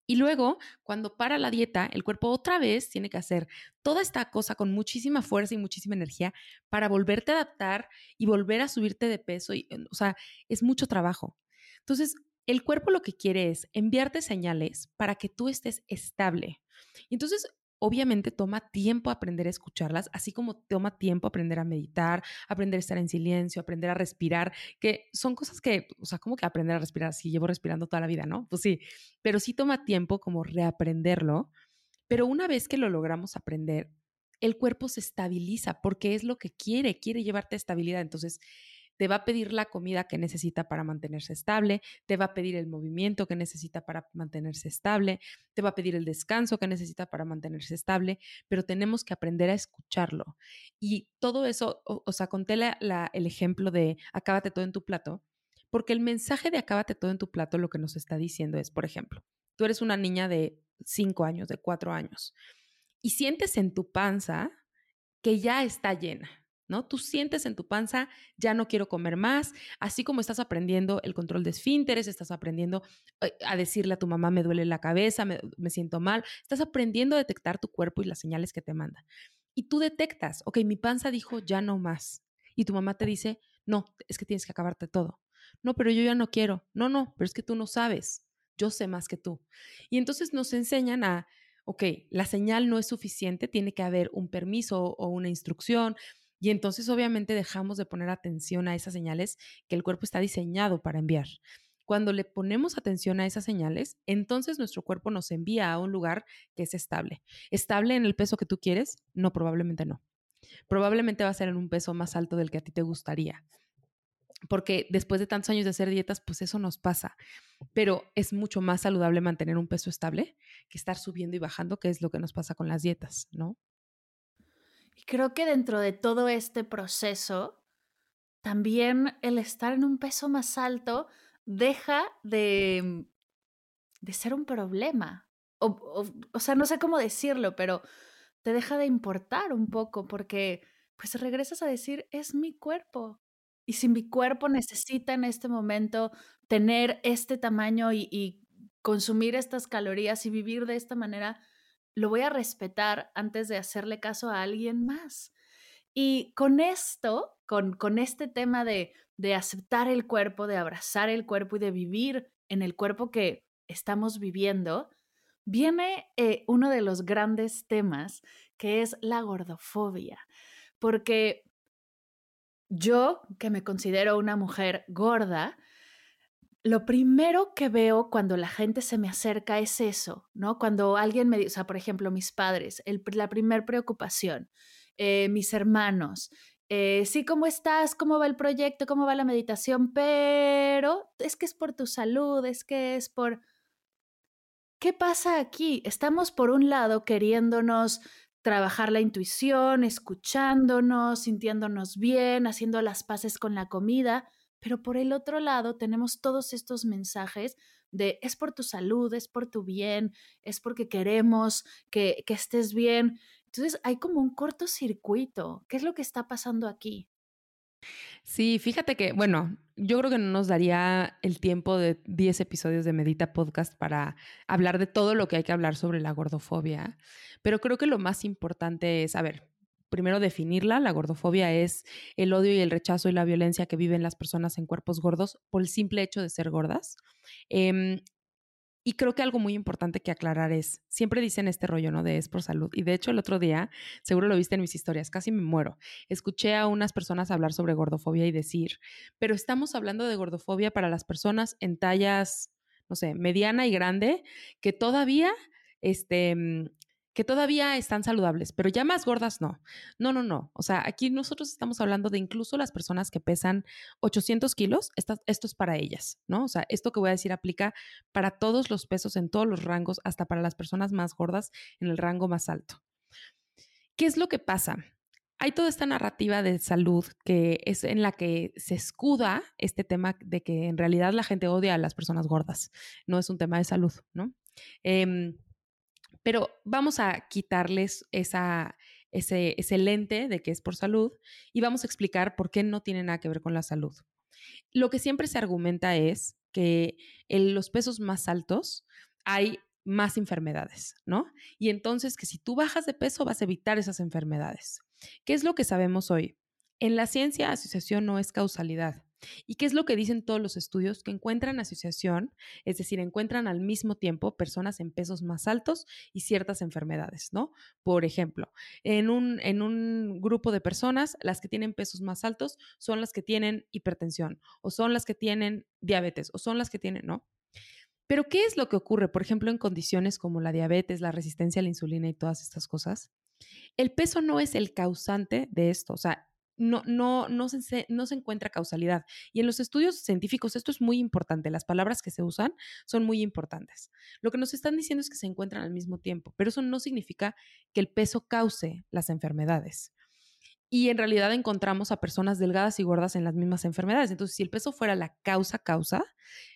Y luego, cuando para la dieta, el cuerpo otra vez tiene que hacer toda esta cosa con muchísima fuerza y muchísima energía para volverte a adaptar y volver a subirte de peso. Y, o sea, es mucho trabajo. Entonces, el cuerpo lo que quiere es enviarte señales para que tú estés estable. Entonces, obviamente toma tiempo aprender a escucharlas, así como toma tiempo aprender a meditar, aprender a estar en silencio, aprender a respirar, que son cosas que, o sea, como que aprender a respirar, si llevo respirando toda la vida, ¿no? Pues sí, pero sí toma tiempo como reaprenderlo, pero una vez que lo logramos aprender, el cuerpo se estabiliza porque es lo que quiere, quiere llevarte estabilidad. Entonces, te va a pedir la comida que necesita para mantenerse estable, te va a pedir el movimiento que necesita para mantenerse estable, te va a pedir el descanso que necesita para mantenerse estable, pero tenemos que aprender a escucharlo. Y todo eso, o, sea, conté el ejemplo de acábate todo en tu plato, porque el mensaje de acábate todo en tu plato lo que nos está diciendo es, por ejemplo, tú eres una niña de 5 años, de 4 años, y sientes en tu panza que ya está llena, ¿no? Tú sientes en tu panza, ya no quiero comer más, así como estás aprendiendo el control de esfínteres, estás aprendiendo eh, a decirle a tu mamá, me duele la cabeza, me, me siento mal, estás aprendiendo a detectar tu cuerpo y las señales que te manda. Y tú detectas, ok, mi panza dijo, ya no más. Y tu mamá te dice, no, es que tienes que acabarte todo. No, pero yo ya no quiero. No, no, pero es que tú no sabes. Yo sé más que tú. Y entonces nos enseñan a, ok, la señal no es suficiente, tiene que haber un permiso o una instrucción, y entonces obviamente dejamos de poner atención a esas señales que el cuerpo está diseñado para enviar. Cuando le ponemos atención a esas señales, entonces nuestro cuerpo nos envía a un lugar que es estable. ¿Estable en el peso que tú quieres? No, probablemente no. Probablemente va a ser en un peso más alto del que a ti te gustaría. Porque después de tantos años de hacer dietas, pues eso nos pasa. Pero es mucho más saludable mantener un peso estable que estar subiendo y bajando, que es lo que nos pasa con las dietas, ¿no? Y creo que dentro de todo este proceso, también el estar en un peso más alto deja de, de ser un problema. O, o, sea, no sé cómo decirlo, pero te deja de importar un poco porque pues regresas a decir, es mi cuerpo. Y si mi cuerpo necesita en este momento tener este tamaño y, y consumir estas calorías y vivir de esta manera, lo voy a respetar antes de hacerle caso a alguien más. Y con esto, con, con este tema de, de aceptar el cuerpo, de abrazar el cuerpo y de vivir en el cuerpo que estamos viviendo, viene eh, uno de los grandes temas que es la gordofobia. Porque yo, que me considero una mujer gorda, lo primero que veo cuando la gente se me acerca es eso, ¿no? Cuando alguien me dice, o sea, por ejemplo, mis padres, la primer preocupación, eh, mis hermanos, eh, sí, ¿cómo estás? ¿Cómo va el proyecto? ¿Cómo va la meditación? Pero es que es por tu salud, es que es por... ¿Qué pasa aquí? Estamos por un lado queriéndonos trabajar la intuición, escuchándonos, sintiéndonos bien, haciendo las paces con la comida, pero por el otro lado tenemos todos estos mensajes de es por tu salud, es por tu bien, es porque queremos que, que estés bien. Entonces hay como un cortocircuito. ¿Qué es lo que está pasando aquí? Sí, fíjate que, bueno, yo creo que no nos daría el tiempo de 10 episodios de Medita Podcast para hablar de todo lo que hay que hablar sobre la gordofobia, pero creo que lo más importante es, a ver, primero definirla. La gordofobia es el odio y el rechazo y la violencia que viven las personas en cuerpos gordos por el simple hecho de ser gordas. Em, y creo que algo muy importante que aclarar es, siempre dicen este rollo, ¿no? De es por salud. Y de hecho el otro día, seguro lo viste en mis historias, casi me muero. Escuché a unas personas hablar sobre gordofobia y decir, pero estamos hablando de gordofobia para las personas en tallas, no sé, mediana y grande, que todavía este, mm, que todavía están saludables, pero ya más gordas no. No, no, no. O sea, aquí nosotros estamos hablando de incluso las personas que pesan 800 kilos, esto, es para ellas, ¿no? O sea, esto que voy a decir aplica para todos los pesos en todos los rangos, hasta para las personas más gordas en el rango más alto. ¿Qué es lo que pasa? Hay toda esta narrativa de salud que es en la que se escuda este tema de que en realidad la gente odia a las personas gordas. No es un tema de salud, ¿no? Eh, pero vamos a quitarles esa, ese, ese lente de que es por salud y vamos a explicar por qué no tiene nada que ver con la salud. Lo que siempre se argumenta es que en los pesos más altos hay más enfermedades, ¿no? Y entonces que si tú bajas de peso vas a evitar esas enfermedades. ¿Qué es lo que sabemos hoy? En la ciencia, asociación no es causalidad. ¿Y qué es lo que dicen todos los estudios? Que encuentran asociación, es decir, encuentran al mismo tiempo personas en pesos más altos y ciertas enfermedades, ¿no? Por ejemplo, en un, en un grupo de personas, las que tienen pesos más altos son las que tienen hipertensión o son las que tienen diabetes o son las que tienen, ¿no? Pero ¿qué es lo que ocurre, por ejemplo, en condiciones como la diabetes, la resistencia a la insulina y todas estas cosas? El peso no es el causante de esto, o sea, no, no, no, se, no se encuentra causalidad. Y en los estudios científicos esto es muy importante, las palabras que se usan son muy importantes. Lo que nos están diciendo es que se encuentran al mismo tiempo, pero eso no significa que el peso cause las enfermedades. Y en realidad encontramos a personas delgadas y gordas en las mismas enfermedades. Entonces, si el peso fuera la causa causa,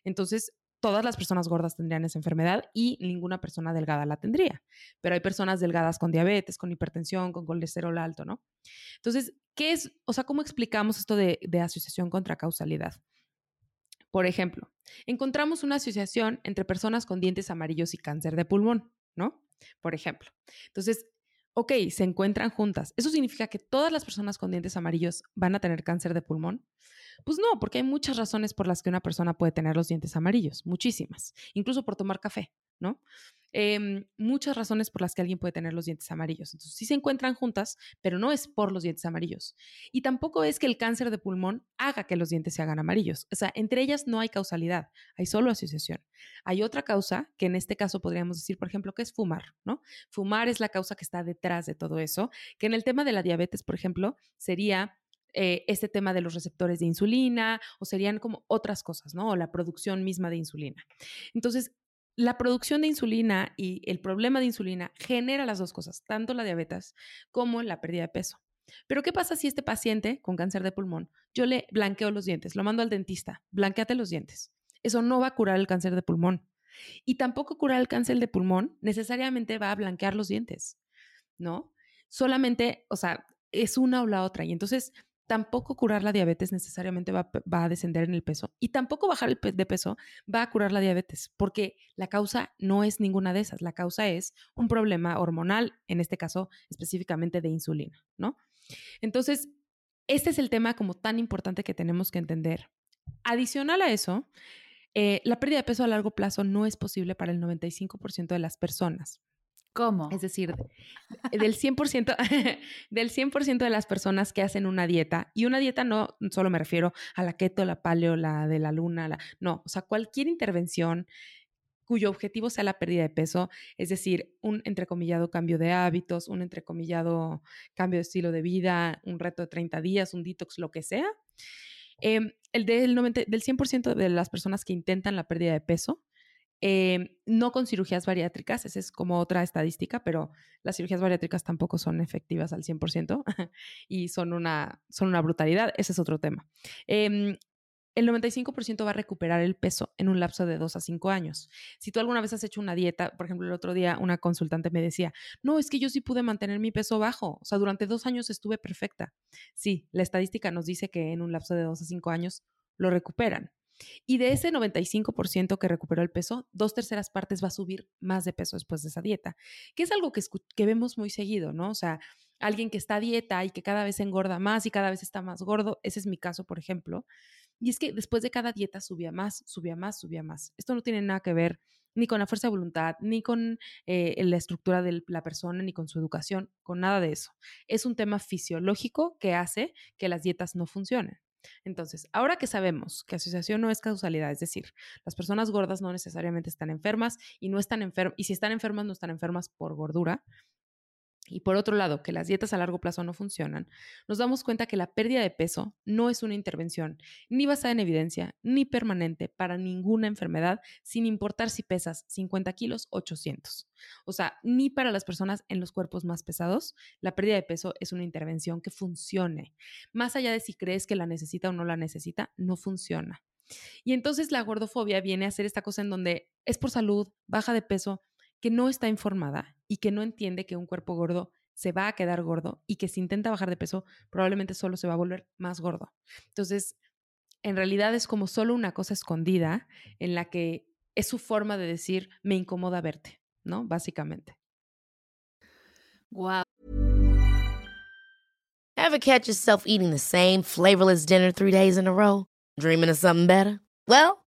entonces todas las personas gordas tendrían esa enfermedad y ninguna persona delgada la tendría. Pero hay personas delgadas con diabetes, con hipertensión, con colesterol alto, ¿no? Entonces, ¿qué es, o sea, cómo explicamos esto de, asociación contra causalidad? Por ejemplo, encontramos una asociación entre personas con dientes amarillos y cáncer de pulmón, ¿no? Por ejemplo. Entonces, ok, se encuentran juntas. ¿Eso significa que todas las personas con dientes amarillos van a tener cáncer de pulmón? Pues no, porque hay muchas razones por las que una persona puede tener los dientes amarillos, muchísimas, incluso por tomar café, ¿no? Em, muchas razones por las que alguien puede tener los dientes amarillos. Entonces, sí se encuentran juntas, pero no es por los dientes amarillos. Y tampoco es que el cáncer de pulmón haga que los dientes se hagan amarillos. O sea, entre ellas no hay causalidad, hay solo asociación. Hay otra causa, que en este caso podríamos decir, por ejemplo, que es fumar, ¿no? Fumar es la causa que está detrás de todo eso, que en el tema de la diabetes, por ejemplo, sería eh, este tema de los receptores de insulina o serían como otras cosas, ¿no? O la producción misma de insulina. Entonces, la producción de insulina y el problema de insulina genera las dos cosas, tanto la diabetes como la pérdida de peso. Pero ¿qué pasa si este paciente con cáncer de pulmón, yo le blanqueo los dientes, lo mando al dentista, blanqueate los dientes? Eso no va a curar el cáncer de pulmón. Y tampoco curar el cáncer de pulmón necesariamente va a blanquear los dientes, ¿no? Solamente, o sea, es una o la otra. Y entonces tampoco curar la diabetes necesariamente va, a descender en el peso y tampoco bajar el de peso va a curar la diabetes, porque la causa no es ninguna de esas. La causa es un problema hormonal, en este caso específicamente de insulina, ¿no? Entonces, este es el tema como tan importante que tenemos que entender. Adicional a eso, eh, la pérdida de peso a largo plazo no es posible para el 95% de las personas. ¿Cómo? Es decir, del 100%, [LAUGHS] del 100 de las personas que hacen una dieta, y una dieta no solo me refiero a la keto, la paleo, la de la luna, la, no, o sea, cualquier intervención cuyo objetivo sea la pérdida de peso, es decir, un entrecomillado cambio de hábitos, un entrecomillado cambio de estilo de vida, un reto de 30 días, un detox, lo que sea. Em, el del, 90, del 100% de las personas que intentan la pérdida de peso, Em, no con cirugías bariátricas, esa es como otra estadística, pero las cirugías bariátricas tampoco son efectivas al 100% [LAUGHS] y son una, son una brutalidad, ese es otro tema. Em, el 95% va a recuperar el peso en un lapso de 2 a 5 años. Si tú alguna vez has hecho una dieta, por ejemplo, el otro día una consultante me decía, no, es que yo sí pude mantener mi peso bajo, o sea, durante dos años estuve perfecta. Sí, la estadística nos dice que en un lapso de 2 a 5 años lo recuperan. Y de ese 95% que recuperó el peso, dos terceras partes va a subir más de peso después de esa dieta, que es algo que, que vemos muy seguido, ¿no? O sea, alguien que está a dieta y que cada vez engorda más y cada vez está más gordo, ese es mi caso, por ejemplo. Y es que después de cada dieta subía más, subía más, subía más. Esto no tiene nada que ver ni con la fuerza de voluntad, ni con eh, la estructura de la persona, ni con su educación, con nada de eso. Es un tema fisiológico que hace que las dietas no funcionen. Entonces, ahora que sabemos que asociación no es causalidad, es decir, las personas gordas no necesariamente están enfermas y no están enfermas, y si están enfermas, no están enfermas por gordura, y por otro lado, que las dietas a largo plazo no funcionan, nos damos cuenta que la pérdida de peso no es una intervención ni basada en evidencia ni permanente para ninguna enfermedad, sin importar si pesas 50 kilos o 800. O sea, ni para las personas en los cuerpos más pesados, la pérdida de peso es una intervención que funcione. Más allá de si crees que la necesita o no la necesita, no funciona. Y entonces la gordofobia viene a ser esta cosa en donde es por salud, baja de peso, que no está informada y que no entiende que un cuerpo gordo se va a quedar gordo y que si intenta bajar de peso probablemente solo se va a volver más gordo. Entonces, en realidad es como solo una cosa escondida en la que es su forma de decir me incomoda verte, ¿no? Básicamente. Wow. Ever catch yourself eating the same flavorless dinner three days in a row? Dreaming of something better? Well,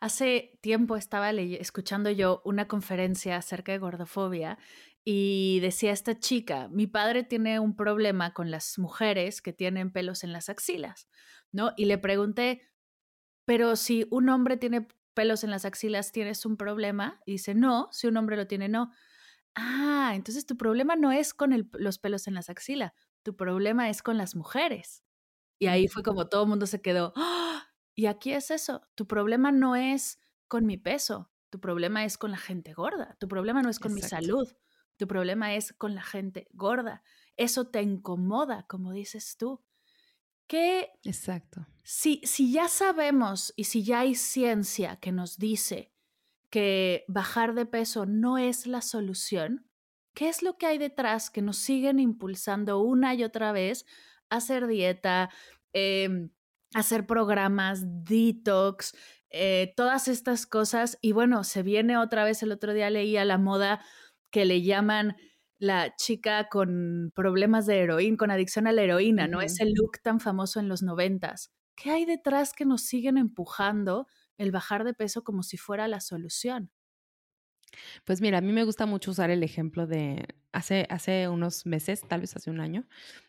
hace tiempo estaba escuchando yo una conferencia acerca de gordofobia y decía esta chica, mi padre tiene un problema con las mujeres que tienen pelos en las axilas, ¿no? Y le pregunté, pero si un hombre tiene pelos en las axilas, ¿tienes un problema? Y dice, no, si un hombre lo tiene, no. Ah, entonces tu problema no es con los pelos en las axilas, tu problema es con las mujeres. Y ahí fue como todo el mundo se quedó. Y aquí es eso, tu problema no es con mi peso, tu problema es con la gente gorda, tu problema no es con mi salud, tu problema es con la gente gorda. Eso te incomoda, como dices tú. Que Exacto. Si, si ya sabemos y si ya hay ciencia que nos dice que bajar de peso no es la solución, ¿qué es lo que hay detrás que nos siguen impulsando una y otra vez a hacer dieta, eh, hacer programas, detox, eh, todas estas cosas? Y bueno, se viene otra vez, el otro día leía la moda que le llaman la chica con problemas de heroína, con adicción a la heroína, ¿no? Ese look tan famoso en los noventas. ¿Qué hay detrás que nos siguen empujando el bajar de peso como si fuera la solución? Pues mira, a mí me gusta mucho usar el ejemplo de hace, hace unos meses, tal vez hace un año,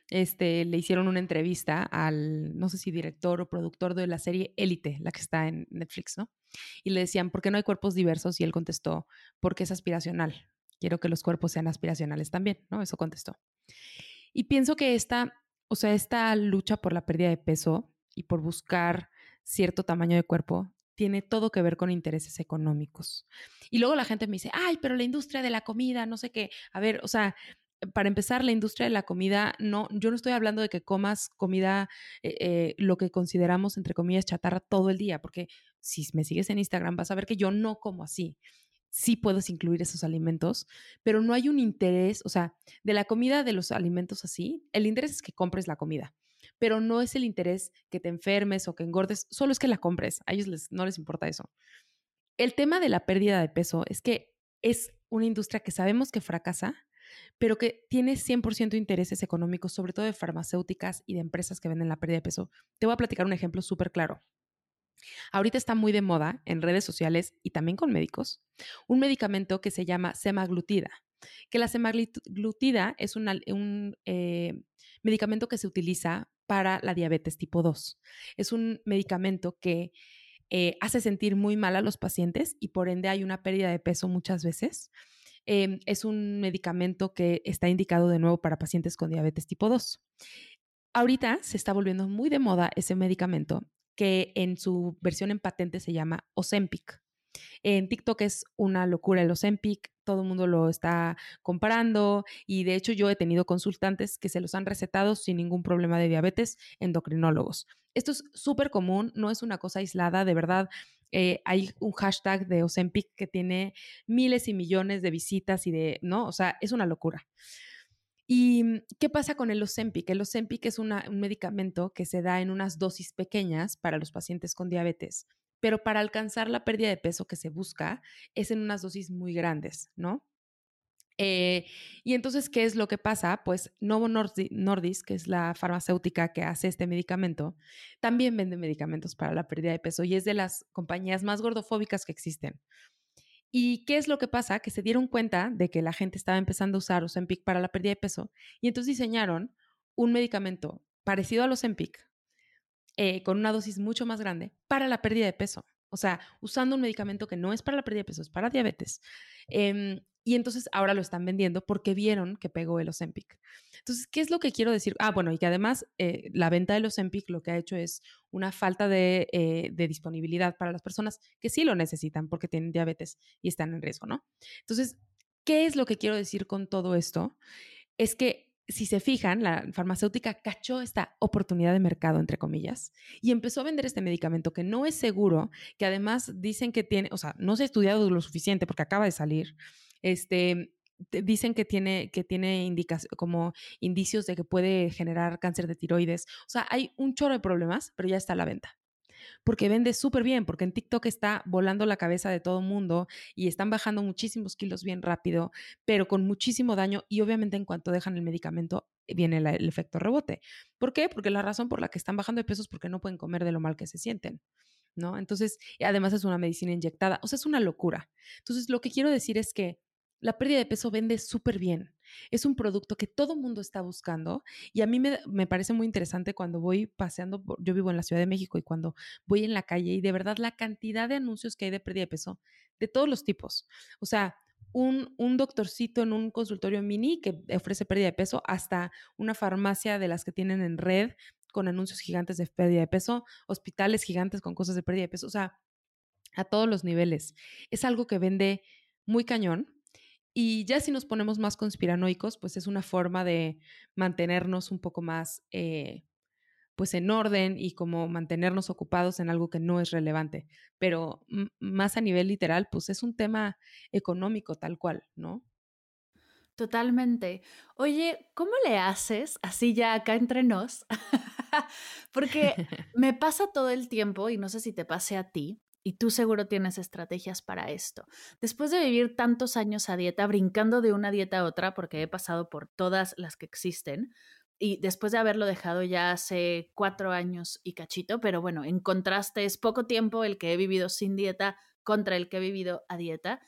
este, le hicieron una entrevista al, no sé si director o productor de la serie Élite, la que está en Netflix, ¿no? Y le decían, ¿por qué no hay cuerpos diversos? Y él contestó, porque es aspiracional. Quiero que los cuerpos sean aspiracionales también, ¿no? Eso contestó. Y pienso que esta, o sea, esta lucha por la pérdida de peso y por buscar cierto tamaño de cuerpo tiene todo que ver con intereses económicos. Y luego la gente me dice, ay, pero la industria de la comida, no sé qué. A ver, o sea, para empezar, la industria de la comida, no, yo no estoy hablando de que comas comida, eh, eh, lo que consideramos, entre comillas, chatarra todo el día, porque si me sigues en Instagram vas a ver que yo no como así. Sí puedes incluir esos alimentos, pero no hay un interés, o sea, de la comida, de los alimentos así, el interés es que compres la comida pero no es el interés que te enfermes o que engordes, solo es que la compres. A ellos les, no les importa eso. El tema de la pérdida de peso es que es una industria que sabemos que fracasa, pero que tiene 100% intereses económicos, sobre todo de farmacéuticas y de empresas que venden la pérdida de peso. Te voy a platicar un ejemplo súper claro. Ahorita está muy de moda en redes sociales y también con médicos un medicamento que se llama semaglutida, que la semaglutida es un eh, medicamento que se utiliza para la diabetes tipo 2. Es un medicamento que eh, hace sentir muy mal a los pacientes y por ende hay una pérdida de peso muchas veces. Em, es un medicamento que está indicado de nuevo para pacientes con diabetes tipo 2. Ahorita se está volviendo muy de moda ese medicamento que en su versión en patente se llama Ozempic. En TikTok es una locura el Ozempic, todo el mundo lo está comparando y de hecho yo he tenido consultantes que se los han recetado sin ningún problema de diabetes, endocrinólogos. Esto es súper común, no es una cosa aislada, de verdad. Eh, hay un hashtag de Ozempic que tiene miles y millones de visitas y de, ¿no? O sea, es una locura. ¿Y qué pasa con el Ozempic? El Ozempic es un medicamento que se da en unas dosis pequeñas para los pacientes con diabetes pero para alcanzar la pérdida de peso que se busca es en unas dosis muy grandes, ¿no? Eh, y entonces, ¿qué es lo que pasa? Pues Novo Nordisk, que es la farmacéutica que hace este medicamento, también vende medicamentos para la pérdida de peso y es de las compañías más gordofóbicas que existen. ¿Y qué es lo que pasa? Que se dieron cuenta de que la gente estaba empezando a usar Ozempic para la pérdida de peso y entonces diseñaron un medicamento parecido al Ozempic, eh, con una dosis mucho más grande para la pérdida de peso. O sea, usando un medicamento que no es para la pérdida de peso, es para diabetes. Em, y entonces ahora lo están vendiendo porque vieron que pegó el Ozempic. Entonces, ¿qué es lo que quiero decir? Ah, bueno, y que además eh, la venta del Ozempic lo que ha hecho es una falta de, eh, de, disponibilidad para las personas que sí lo necesitan porque tienen diabetes y están en riesgo, ¿no? Entonces, ¿qué es lo que quiero decir con todo esto? Es que si se fijan, la farmacéutica cachó esta oportunidad de mercado, entre comillas, y empezó a vender este medicamento que no es seguro, que además dicen que tiene, o sea, no se ha estudiado lo suficiente porque acaba de salir, este, dicen que tiene, que tiene como indicios de que puede generar cáncer de tiroides. O sea, hay un chorro de problemas, pero ya está a la venta porque vende súper bien, porque en TikTok está volando la cabeza de todo el mundo y están bajando muchísimos kilos bien rápido, pero con muchísimo daño y obviamente en cuanto dejan el medicamento eh, viene el efecto rebote. ¿Por qué? Porque la razón por la que están bajando de peso es porque no pueden comer de lo mal que se sienten. ¿No? Entonces, además es una medicina inyectada, o sea, es una locura. Entonces, lo que quiero decir es que la pérdida de peso vende súper bien. Es un producto que todo mundo está buscando y a mí me, me, parece muy interesante cuando voy paseando, yo vivo en la Ciudad de México y cuando voy en la calle y de verdad la cantidad de anuncios que hay de pérdida de peso, de todos los tipos. O sea, un, un doctorcito en un consultorio mini que ofrece pérdida de peso hasta una farmacia de las que tienen en red con anuncios gigantes de pérdida de peso, hospitales gigantes con cosas de pérdida de peso, o sea, a todos los niveles. Es algo que vende muy cañón y ya si nos ponemos más conspiranoicos, pues es una forma de mantenernos un poco más, eh, pues en orden y como mantenernos ocupados en algo que no es relevante. Pero más a nivel literal, pues es un tema económico tal cual, ¿no? Totalmente. Oye, ¿cómo le haces así ya acá entre nos? [LAUGHS] Porque [LAUGHS] me pasa todo el tiempo y no sé si te pase a ti, y tú seguro tienes estrategias para esto. Después de vivir tantos años a dieta, brincando de una dieta a otra, porque he pasado por todas las que existen, y después de haberlo dejado ya hace cuatro años y cachito, pero bueno, en contraste es poco tiempo el que he vivido sin dieta contra el que he vivido a dieta.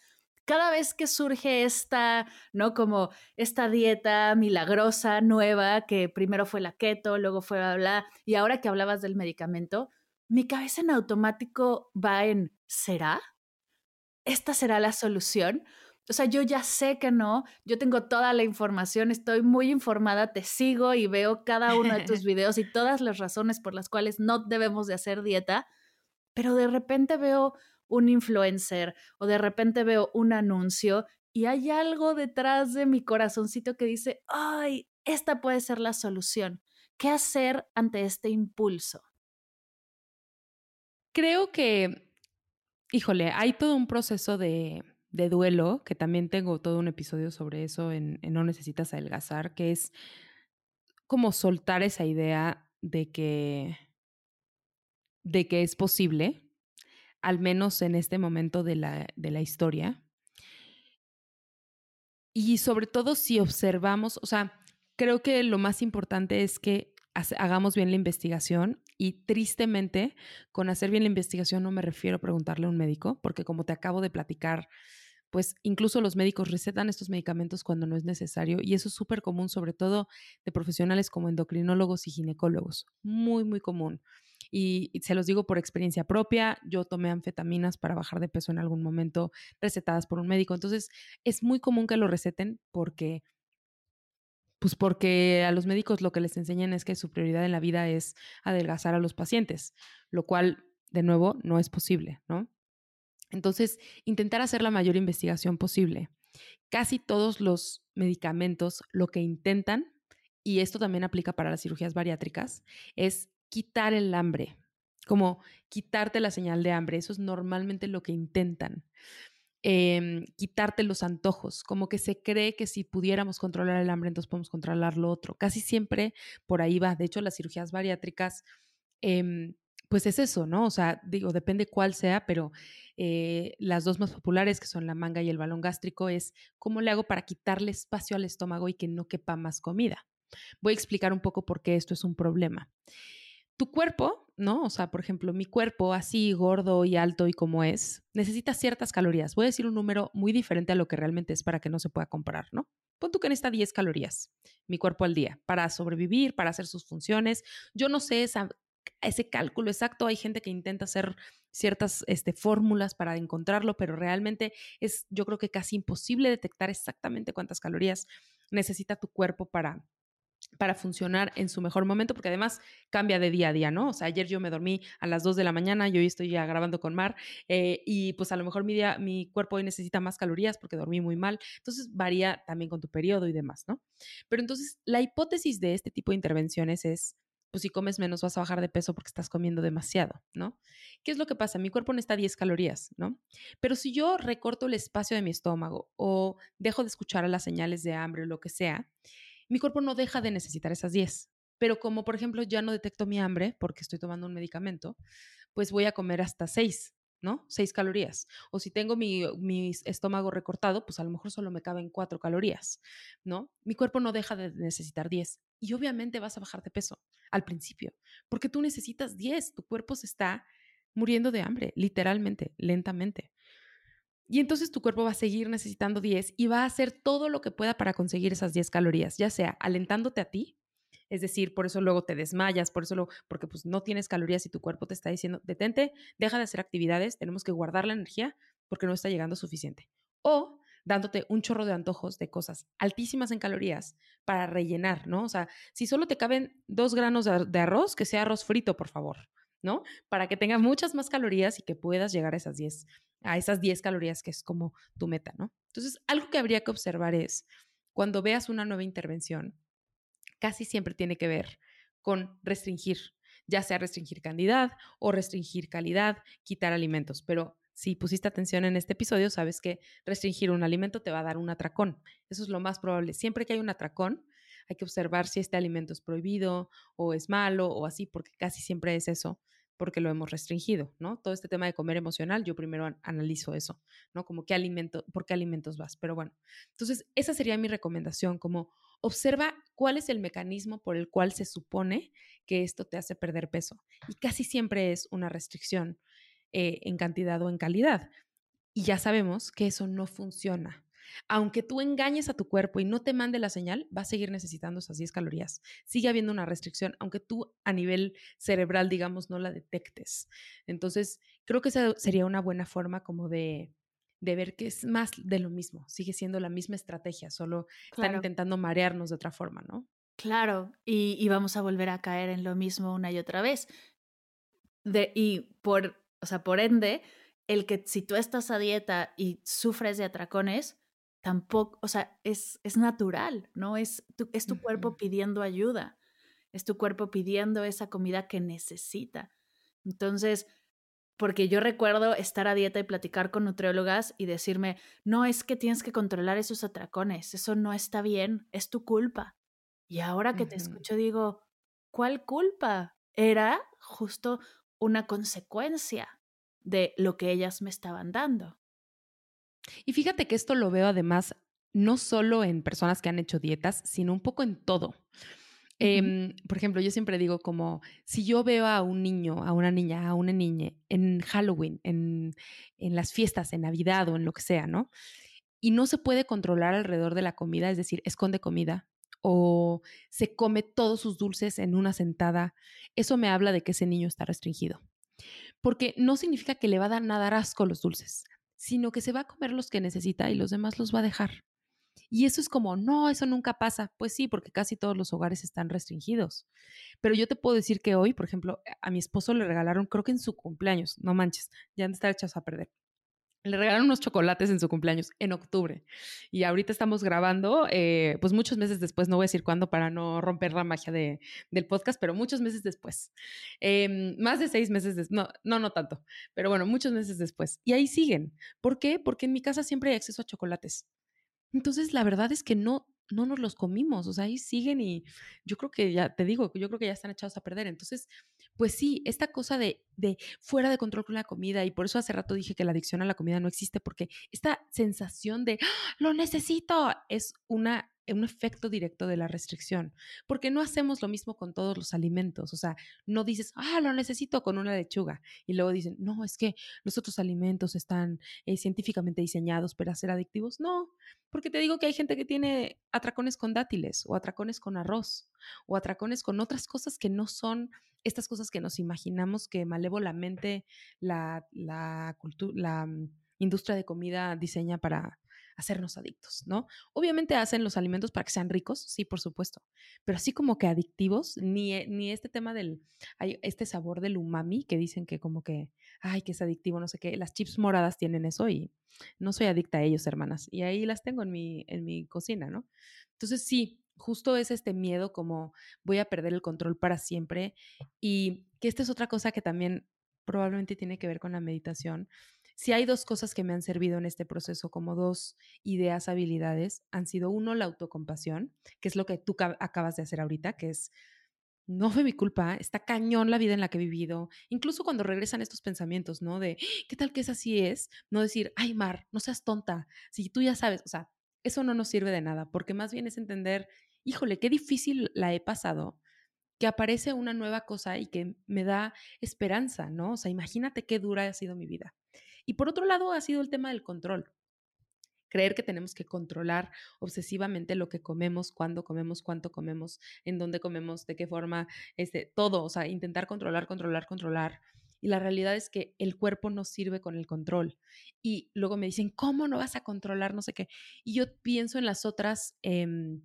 Cada vez que surge esta, ¿no? Como esta dieta milagrosa, nueva, que primero fue la keto, luego fue bla, bla, y ahora que hablabas del medicamento, mi cabeza en automático va en, ¿será? ¿Esta será la solución? O sea, yo ya sé que no, yo tengo toda la información, estoy muy informada, te sigo y veo cada uno de tus [LAUGHS] videos y todas las razones por las cuales no debemos de hacer dieta, pero de repente veo un influencer o de repente veo un anuncio y hay algo detrás de mi corazoncito que dice, ay, esta puede ser la solución. ¿Qué hacer ante este impulso? Creo que, híjole, hay todo un proceso de, duelo, que también tengo todo un episodio sobre eso en, No Necesitas Adelgazar, que es como soltar esa idea de que, de que es posible, al menos en este momento de la, de la historia. Y sobre todo si observamos, o sea, creo que lo más importante es que hagamos bien la investigación y tristemente con hacer bien la investigación no me refiero a preguntarle a un médico, porque como te acabo de platicar, pues incluso los médicos recetan estos medicamentos cuando no es necesario y eso es súper común, sobre todo de profesionales como endocrinólogos y ginecólogos, muy, muy común. Y, se los digo por experiencia propia, yo tomé anfetaminas para bajar de peso en algún momento recetadas por un médico, entonces es muy común que lo receten porque pues porque a los médicos lo que les enseñan es que su prioridad en la vida es adelgazar a los pacientes, lo cual, de nuevo, no es posible, ¿no? Entonces, intentar hacer la mayor investigación posible. Casi todos los medicamentos lo que intentan, y esto también aplica para las cirugías bariátricas, es quitar el hambre, como quitarte la señal de hambre. Eso es normalmente lo que intentan. Em, quitarte los antojos, como que se cree que si pudiéramos controlar el hambre, entonces podemos controlar lo otro. Casi siempre por ahí va. De hecho, las cirugías bariátricas, em, pues es eso, ¿no? O sea, digo, depende cuál sea, pero eh, las dos más populares, que son la manga y el balón gástrico, es cómo le hago para quitarle espacio al estómago y que no quepa más comida. Voy a explicar un poco por qué esto es un problema tu cuerpo, ¿no? O sea, por ejemplo, mi cuerpo así gordo y alto y como es, necesita ciertas calorías. Voy a decir un número muy diferente a lo que realmente es para que no se pueda comparar, ¿no? Pon tú que necesita 10 calorías, mi cuerpo al día, para sobrevivir, para hacer sus funciones. Yo no sé ese cálculo exacto. Hay gente que intenta hacer ciertas este, fórmulas para encontrarlo, pero realmente es, yo creo que casi imposible detectar exactamente cuántas calorías necesita tu cuerpo para para funcionar en su mejor momento, porque además cambia de día a día, ¿no? O sea, ayer yo me dormí a las 2 de la mañana y hoy estoy ya grabando con Mar, eh, y pues a lo mejor mi, día, mi cuerpo hoy necesita más calorías porque dormí muy mal, entonces varía también con tu periodo y demás, ¿no? Pero entonces la hipótesis de este tipo de intervenciones es, pues si comes menos vas a bajar de peso porque estás comiendo demasiado, ¿no? ¿Qué es lo que pasa? Mi cuerpo necesita 10 calorías, ¿no? Pero si yo recorto el espacio de mi estómago o dejo de escuchar a las señales de hambre o lo que sea, mi cuerpo no deja de necesitar esas 10. Pero como, por ejemplo, ya no detecto mi hambre porque estoy tomando un medicamento, pues voy a comer hasta 6, ¿no? 6 calorías. O si tengo mi, estómago recortado, pues a lo mejor solo me caben 4 calorías, ¿no? Mi cuerpo no deja de necesitar 10. Y obviamente vas a bajar de peso al principio, porque tú necesitas 10, tu cuerpo se está muriendo de hambre, literalmente, lentamente. Y entonces tu cuerpo va a seguir necesitando 10 y va a hacer todo lo que pueda para conseguir esas 10 calorías, ya sea alentándote a ti, es decir, por eso luego te desmayas, por eso lo, porque pues no tienes calorías y tu cuerpo te está diciendo, detente, deja de hacer actividades, tenemos que guardar la energía porque no está llegando suficiente. O dándote un chorro de antojos de cosas altísimas en calorías para rellenar, ¿no? O sea, si solo te caben dos granos de arroz, que sea arroz frito, por favor, ¿no? Para que tenga muchas más calorías y que puedas llegar a esas 10 a esas 10 calorías que es como tu meta, ¿no? Entonces, algo que habría que observar es, cuando veas una nueva intervención, casi siempre tiene que ver con restringir, ya sea restringir cantidad o restringir calidad, quitar alimentos, pero si pusiste atención en este episodio, sabes que restringir un alimento te va a dar un atracón. Eso es lo más probable. Siempre que hay un atracón, hay que observar si este alimento es prohibido o es malo o así, porque casi siempre es eso porque lo hemos restringido, ¿no? Todo este tema de comer emocional, yo primero analizo eso, ¿no? Como qué alimento, por qué alimentos vas. Pero bueno, entonces esa sería mi recomendación, como observa cuál es el mecanismo por el cual se supone que esto te hace perder peso. Y casi siempre es una restricción eh, en cantidad o en calidad. Y ya sabemos que eso no funciona. Aunque tú engañes a tu cuerpo y no te mande la señal, va a seguir necesitando esas 10 calorías. Sigue habiendo una restricción, aunque tú a nivel cerebral, digamos, no la detectes. Entonces, creo que esa sería una buena forma como de, ver que es más de lo mismo. Sigue siendo la misma estrategia, solo están intentando marearnos de otra forma, ¿no? Claro, y, vamos a volver a caer en lo mismo una y otra vez. De, y por, o sea, por ende, el que si tú estás a dieta y sufres de atracones, tampoco, o sea, es, es natural, ¿no? Es tu, es tu cuerpo pidiendo ayuda, es tu cuerpo pidiendo esa comida que necesita. Entonces, porque yo recuerdo estar a dieta y platicar con nutriólogas y decirme, no, es que tienes que controlar esos atracones, eso no está bien, es tu culpa. Y ahora que te escucho digo, ¿cuál culpa? Era justo una consecuencia de lo que ellas me estaban dando. Y fíjate que esto lo veo además no solo en personas que han hecho dietas, sino un poco en todo. Em, por ejemplo, yo siempre digo como, si yo veo a un niño, a una niña, a una niña en Halloween, en, en las fiestas, en Navidad o en lo que sea, ¿no? Y no se puede controlar alrededor de la comida, es decir, esconde comida o se come todos sus dulces en una sentada, eso me habla de que ese niño está restringido. Porque no significa que le va a dar nada asco los dulces sino que se va a comer los que necesita y los demás los va a dejar. Y eso es como, no, eso nunca pasa. Pues sí, porque casi todos los hogares están restringidos. Pero yo te puedo decir que hoy, por ejemplo, a mi esposo le regalaron, creo que en su cumpleaños, no manches, ya han de estar hechos a perder. Le regalaron unos chocolates en su cumpleaños en octubre. Y ahorita estamos grabando, eh, pues muchos meses después, no voy a decir cuándo para no romper la magia de, del podcast, pero muchos meses después. Em, más de seis meses después, no, no, no tanto, pero bueno, muchos meses después. Y ahí siguen. ¿Por qué? Porque en mi casa siempre hay acceso a chocolates. Entonces, la verdad es que no, no nos los comimos, o sea, ahí siguen y yo creo que ya, te digo, yo creo que ya están echados a perder. Entonces, pues sí, esta cosa de, de fuera de control con la comida y por eso hace rato dije que la adicción a la comida no existe porque esta sensación de, ¡Ah! lo necesito, es una un efecto directo de la restricción, porque no hacemos lo mismo con todos los alimentos, o sea, no dices, ah, lo necesito con una lechuga, y luego dicen, no, es que los otros alimentos están eh, científicamente diseñados para ser adictivos, no, porque te digo que hay gente que tiene atracones con dátiles, o atracones con arroz, o atracones con otras cosas que no son estas cosas que nos imaginamos que malévolamente la, la, la mm, industria de comida diseña para, hacernos adictos, ¿no? Obviamente hacen los alimentos para que sean ricos, sí, por supuesto, pero así como que adictivos, ni, e, ni este tema del, hay este sabor del umami que dicen que como que, ay, que es adictivo, no sé qué, las chips moradas tienen eso y no soy adicta a ellos, hermanas, y ahí las tengo en mi, en mi cocina, ¿no? Entonces sí, justo es este miedo como voy a perder el control para siempre y que esta es otra cosa que también probablemente tiene que ver con la meditación. Si hay dos cosas que me han servido en este proceso, como dos ideas, habilidades, han sido uno, la autocompasión, que es lo que tú acabas de hacer ahorita, que es, no fue mi culpa, está cañón la vida en la que he vivido, incluso cuando regresan estos pensamientos, ¿no? De, ¿qué tal que es así es? No decir, ay, Mar, no seas tonta, si tú ya sabes, o sea, eso no nos sirve de nada, porque más bien es entender, híjole, qué difícil la he pasado, que aparece una nueva cosa y que me da esperanza, ¿no? O sea, imagínate qué dura ha sido mi vida. Y por otro lado, ha sido el tema del control. Creer que tenemos que controlar obsesivamente lo que comemos, cuándo comemos, cuánto comemos, en dónde comemos, de qué forma, este, todo, o sea, intentar controlar, controlar, controlar. Y la realidad es que el cuerpo no sirve con el control. Y luego me dicen, ¿cómo no vas a controlar no sé qué? Y yo pienso en las otras em,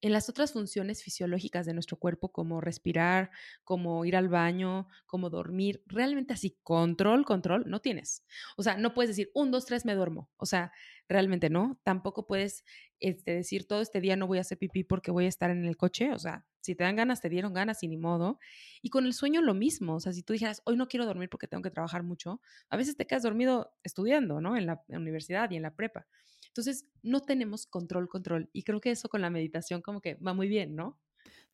en las otras funciones fisiológicas de nuestro cuerpo, como respirar, como ir al baño, como dormir, realmente así, control, control, no tienes. O sea, no puedes decir, un, dos, tres, me duermo. O sea, realmente no. Tampoco puedes este, decir, todo este día no voy a hacer pipí porque voy a estar en el coche. O sea, si te dan ganas, te dieron ganas y ni modo. Y con el sueño lo mismo. O sea, si tú dijeras, hoy no quiero dormir porque tengo que trabajar mucho, a veces te quedas dormido estudiando, ¿no? En la universidad y en la prepa. Entonces, no tenemos control, control. Y creo que eso con la meditación como que va muy bien, ¿no?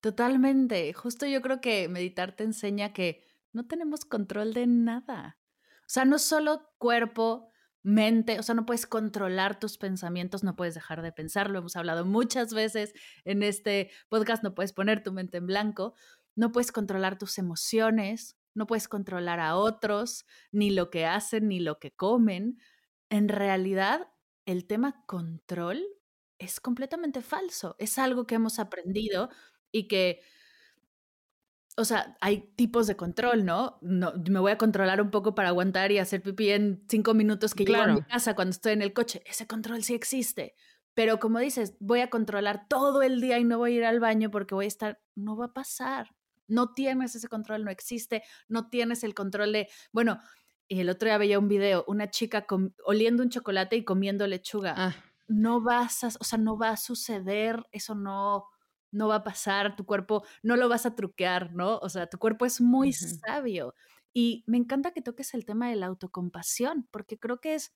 Totalmente. Justo yo creo que meditar te enseña que no tenemos control de nada. O sea, no solo cuerpo, mente, o sea, no puedes controlar tus pensamientos, no puedes dejar de pensar, lo hemos hablado muchas veces en este podcast, no puedes poner tu mente en blanco, no puedes controlar tus emociones, no puedes controlar a otros, ni lo que hacen, ni lo que comen. En realidad, el tema control es completamente falso. Es algo que hemos aprendido y que, o sea, hay tipos de control, ¿no? no me voy a controlar un poco para aguantar y hacer pipí en cinco minutos que llego a mi casa cuando estoy en el coche. Ese control sí existe. Pero como dices, voy a controlar todo el día y no voy a ir al baño porque voy a estar, no va a pasar. No tienes ese control, no existe, no tienes el control de, bueno, y el otro día veía un video, una chica oliendo un chocolate y comiendo lechuga. Ah. No vas a, o sea, no va a suceder, eso no, no va a pasar, tu cuerpo no lo vas a truquear, ¿no? O sea, tu cuerpo es muy sabio. Y me encanta que toques el tema de la autocompasión, porque creo que es,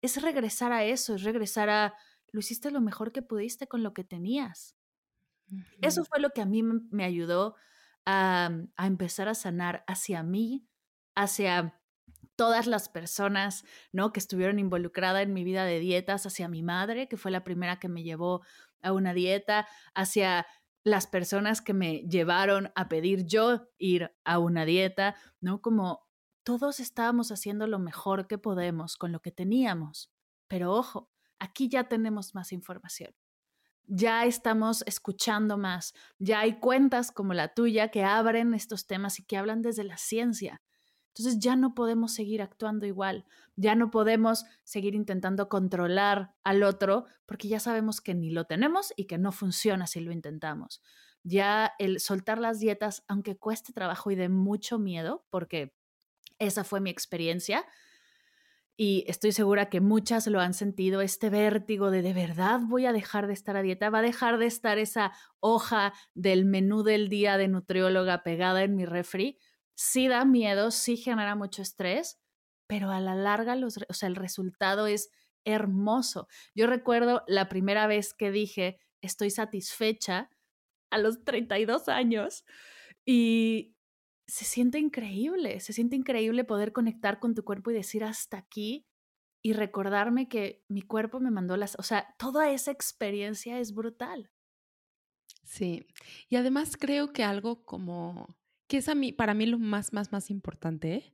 es regresar a eso, es regresar a, lo hiciste lo mejor que pudiste con lo que tenías. Eso fue lo que a mí me ayudó a, a empezar a sanar hacia mí, hacia todas las personas, ¿no? Que estuvieron involucradas en mi vida de dietas, hacia mi madre, que fue la primera que me llevó a una dieta, hacia las personas que me llevaron a pedir yo ir a una dieta, ¿no? Como todos estábamos haciendo lo mejor que podemos con lo que teníamos. Pero ojo, aquí ya tenemos más información. Ya estamos escuchando más, ya hay cuentas como la tuya que abren estos temas y que hablan desde la ciencia. Entonces ya no podemos seguir actuando igual, ya no podemos seguir intentando controlar al otro porque ya sabemos que ni lo tenemos y que no funciona si lo intentamos. Ya el soltar las dietas, aunque cueste trabajo y de mucho miedo, porque esa fue mi experiencia, y estoy segura que muchas lo han sentido, este vértigo de de verdad voy a dejar de estar a dieta, va a dejar de estar esa hoja del menú del día de nutrióloga pegada en mi refri sí da miedo, sí genera mucho estrés, pero a la larga o sea, el resultado es hermoso. Yo recuerdo la primera vez que dije, estoy satisfecha a los 32 años y se siente increíble, se siente increíble poder conectar con tu cuerpo y decir hasta aquí y recordarme que mi cuerpo me mandó las, o sea, toda esa experiencia es brutal. Sí, y además creo que algo como que es a mí, para mí lo más, más, más importante,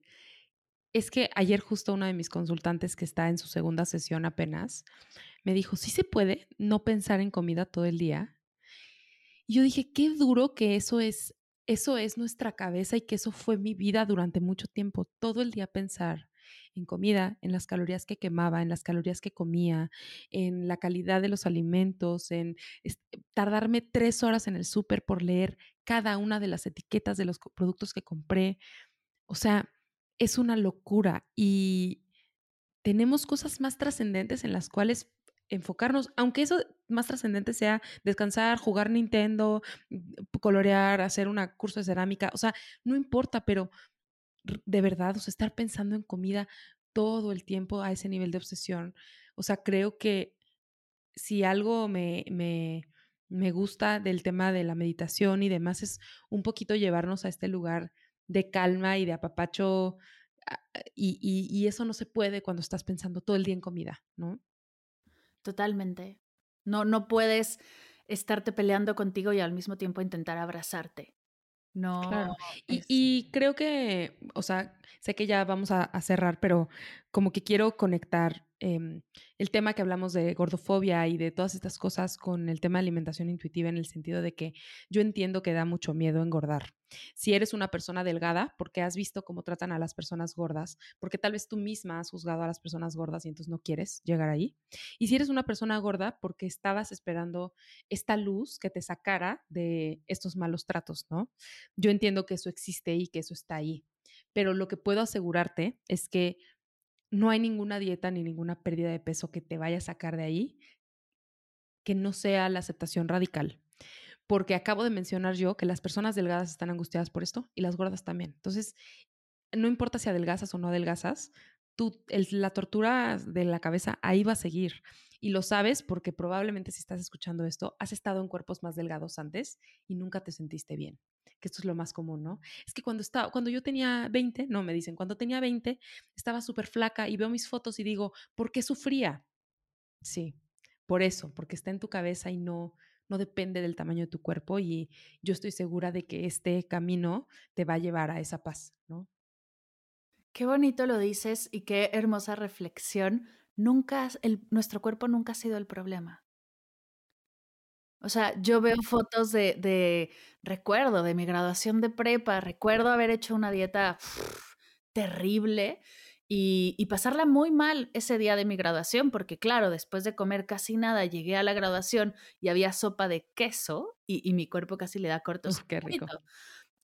es que ayer justo una de mis consultantes que está en su segunda sesión apenas, me dijo, sí se puede no pensar en comida todo el día. Y yo dije, qué duro que eso es, eso es nuestra cabeza y que eso fue mi vida durante mucho tiempo, todo el día pensar en comida, en las calorías que quemaba, en las calorías que comía, en la calidad de los alimentos, en tardarme tres horas en el súper por leer cada una de las etiquetas de los productos que compré. O sea, es una locura y tenemos cosas más trascendentes en las cuales enfocarnos, aunque eso más trascendente sea descansar, jugar Nintendo, mm, colorear, hacer un curso de cerámica, o sea, no importa, pero de verdad, o sea, estar pensando en comida todo el tiempo a ese nivel de obsesión, o sea, creo que si algo me, me, me gusta del tema de la meditación y demás es un poquito llevarnos a este lugar de calma y de apapacho ah, y, y, eso no se puede cuando estás pensando todo el día en comida, ¿no? Totalmente. No, no puedes estarte peleando contigo y al mismo tiempo intentar abrazarte. No. Claro. Y, creo que, o sea, sé que ya vamos a, cerrar, pero como que quiero conectar Em, el tema que hablamos de gordofobia y de todas estas cosas con el tema de alimentación intuitiva en el sentido de que yo entiendo que da mucho miedo engordar. Si eres una persona delgada, porque has visto cómo tratan a las personas gordas, porque tal vez tú misma has juzgado a las personas gordas y entonces no quieres llegar ahí. Y si eres una persona gorda, porque estabas esperando esta luz que te sacara de estos malos tratos, ¿no? Yo entiendo que eso existe y que eso está ahí. Pero lo que puedo asegurarte es que no hay ninguna dieta ni ninguna pérdida de peso que te vaya a sacar de ahí que no sea la aceptación radical. Porque acabo de mencionar yo que las personas delgadas están angustiadas por esto y las gordas también. Entonces, no importa si adelgazas o no adelgazas, tú, la tortura de la cabeza ahí va a seguir. Y lo sabes porque probablemente si estás escuchando esto, has estado en cuerpos más delgados antes y nunca te sentiste bien que esto es lo más común, ¿no? Es que cuando, estaba, cuando yo tenía 20, no, me dicen, cuando tenía 20, estaba súper flaca y veo mis fotos y digo, ¿por qué sufría? Sí, por eso, porque está en tu cabeza y no, no depende del tamaño de tu cuerpo y yo estoy segura de que este camino te va a llevar a esa paz, ¿no? Qué bonito lo dices y qué hermosa reflexión. Nunca, nuestro cuerpo nunca ha sido el problema. O sea, yo veo fotos de, de recuerdo de mi graduación de prepa, recuerdo haber hecho una dieta terrible y, y, pasarla muy mal ese día de mi graduación, porque claro, después de comer casi nada, llegué a la graduación y había sopa de queso y, y mi cuerpo casi le da cortos. qué rico.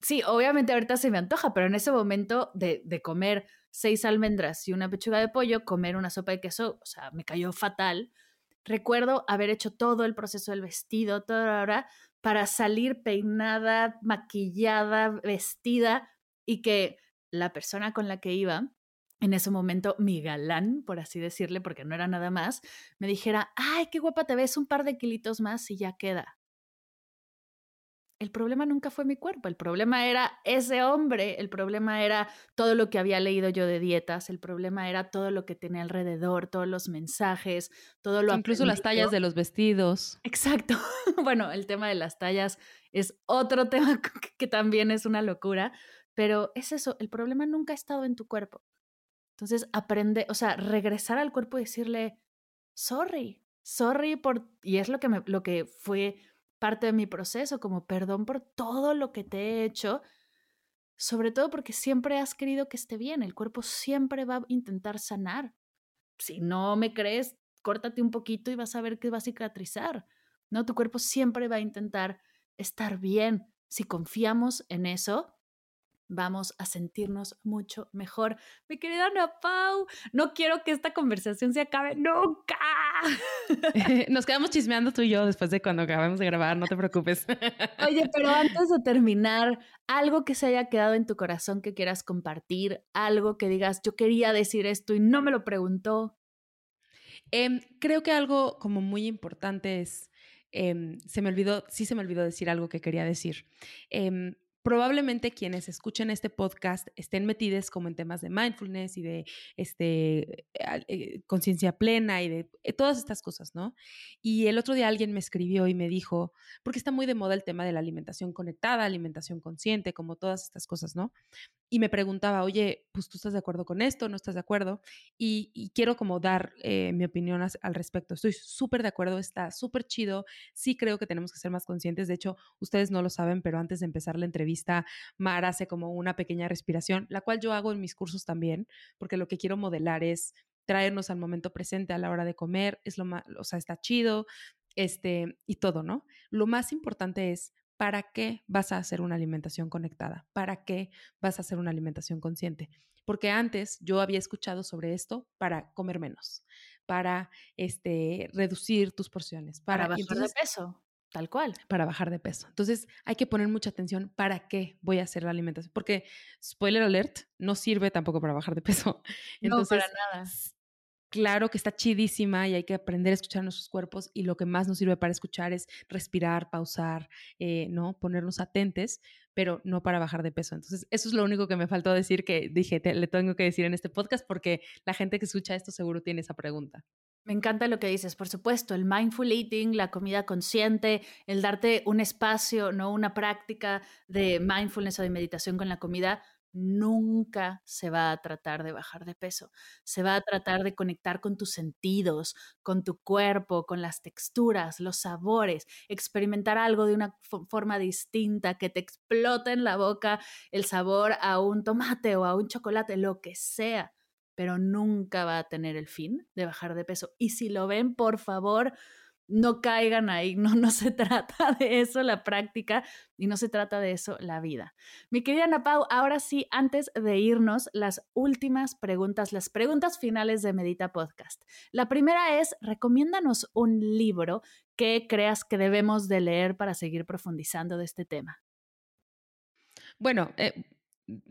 Sí, obviamente ahorita se me antoja, pero en ese momento de, de comer seis almendras y una pechuga de pollo, comer una sopa de queso, o sea, me cayó fatal Recuerdo haber hecho todo el proceso del vestido, toda hora, para salir peinada, maquillada, vestida y que la persona con la que iba, en ese momento mi galán, por así decirle, porque no era nada más, me dijera, ay, qué guapa te ves, un par de kilitos más y ya queda el problema nunca fue mi cuerpo, el problema era ese hombre, el problema era todo lo que había leído yo de dietas, el problema era todo lo que tenía alrededor, todos los mensajes, todo lo Incluso las tallas de los vestidos. Exacto. [LAUGHS] Bueno, el tema de las tallas es otro [LAUGHS] tema que también es una locura, pero es eso, el problema nunca ha estado en tu cuerpo. Entonces, aprende, o sea, regresar al cuerpo y decirle, sorry, sorry por, y es lo que, me, lo que fue parte de mi proceso, como perdón por todo lo que te he hecho, sobre todo porque siempre has querido que esté bien, el cuerpo siempre va a intentar sanar. Si no me crees, córtate un poquito y vas a ver que va a cicatrizar. No, tu cuerpo siempre va a intentar estar bien. Si confiamos en eso, vamos a sentirnos mucho mejor. Mi querida Ana Pau, no quiero que esta conversación se acabe nunca. [LAUGHS] [LAUGHS] Nos quedamos chismeando tú y yo después de cuando acabamos de grabar, no te preocupes. Oye, [LAUGHS] pero antes de terminar, algo que se haya quedado en tu corazón que quieras compartir, algo que digas, yo quería decir esto y no me lo preguntó. Em, creo que algo como muy importante es, em, se me olvidó, sí se me olvidó decir algo que quería decir. Em, probablemente quienes escuchen este podcast estén metidos como en temas de mindfulness y de este, eh, conciencia plena y de eh, todas estas cosas, ¿no? Y el otro día alguien me escribió y me dijo, porque está muy de moda el tema de la alimentación conectada, alimentación consciente, como todas estas cosas, ¿no? Y me preguntaba, oye, pues tú estás de acuerdo con esto, no estás de acuerdo, y, quiero como dar eh, mi opinión al respecto. Estoy súper de acuerdo, está súper chido, sí creo que tenemos que ser más conscientes, de hecho, ustedes no lo saben, pero antes de empezar la entrevista, Mar hace como una pequeña respiración, la cual yo hago en mis cursos también, porque lo que quiero modelar es traernos al momento presente a la hora de comer, es lo más, o sea, está chido, este, y todo, ¿no? Lo más importante es ¿para qué vas a hacer una alimentación conectada? ¿Para qué vas a hacer una alimentación consciente? Porque antes yo había escuchado sobre esto para comer menos, para este, reducir tus porciones, para, bajar de peso. Tal cual. Para bajar de peso. Entonces hay que poner mucha atención para qué voy a hacer la alimentación. Porque, spoiler alert, no sirve tampoco para bajar de peso. Entonces, [LAUGHS] no, para nada claro que está chidísima y hay que aprender a escuchar nuestros cuerpos y lo que más nos sirve para escuchar es respirar, pausar, eh, ¿no? Ponernos atentes, pero no para bajar de peso. Entonces, eso es lo único que me faltó decir que dije, le tengo que decir en este podcast porque la gente que escucha esto seguro tiene esa pregunta. Me encanta lo que dices, por supuesto, el mindful eating, la comida consciente, el darte un espacio, no una práctica de mindfulness o de meditación con la comida, nunca se va a tratar de bajar de peso. Se va a tratar de conectar con tus sentidos, con tu cuerpo, con las texturas, los sabores, experimentar algo de una forma distinta, que te explote en la boca el sabor a un tomate o a un chocolate, lo que sea, pero nunca va a tener el fin de bajar de peso. Y si lo ven, por favor, no caigan ahí, no, no se [LAUGHS] trata de eso la práctica y no se trata de eso la vida. Mi querida Ana Pau, ahora sí, antes de irnos, las últimas preguntas, las preguntas finales de Medita Podcast. La primera es, recomiéndanos un libro que creas que debemos de leer para seguir profundizando de este tema. Bueno, eh,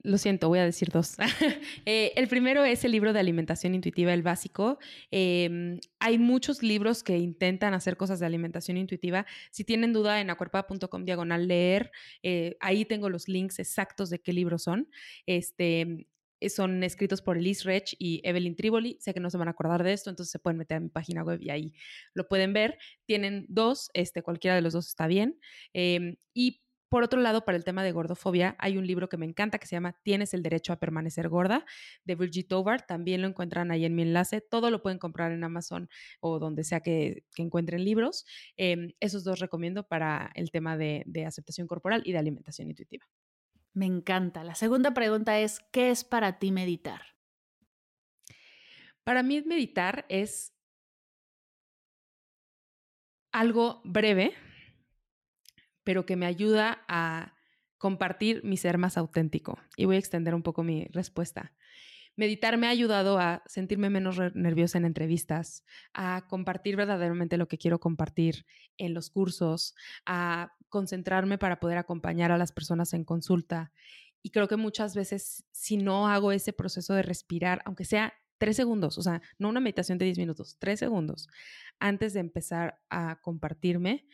lo siento, voy a decir dos. [LAUGHS] Eh, el primero es el libro de alimentación intuitiva, el básico. Em, hay muchos libros que intentan hacer cosas de alimentación intuitiva. Si tienen duda, en acuerpa.com diagonal leer, eh, ahí tengo los links exactos de qué libros son. Este, eh, son escritos por Elise Rech y Evelyn Triboli. Sé que no se van a acordar de esto, entonces se pueden meter a mi página web y ahí lo pueden ver. Tienen dos, este, cualquiera de los dos está bien. Em, y por otro lado, para el tema de gordofobia, hay un libro que me encanta que se llama Tienes el derecho a permanecer gorda, de Brigitte Tovar. También lo encuentran ahí en mi enlace. Todo lo pueden comprar en Amazon o donde sea que, encuentren libros. Em, esos dos recomiendo para el tema de, de aceptación corporal y de alimentación intuitiva. Me encanta. La segunda pregunta es, ¿qué es para ti meditar? Para mí meditar es algo breve, pero que me ayuda a compartir mi ser más auténtico. Y voy a extender un poco mi respuesta. Meditar me ha ayudado a sentirme menos nerviosa en entrevistas, a compartir verdaderamente lo que quiero compartir en los cursos, a concentrarme para poder acompañar a las personas en consulta. Y creo que muchas veces si no hago ese proceso de respirar, aunque sea tres segundos, o sea, no una meditación de diez minutos, tres segundos, antes de empezar a compartirme,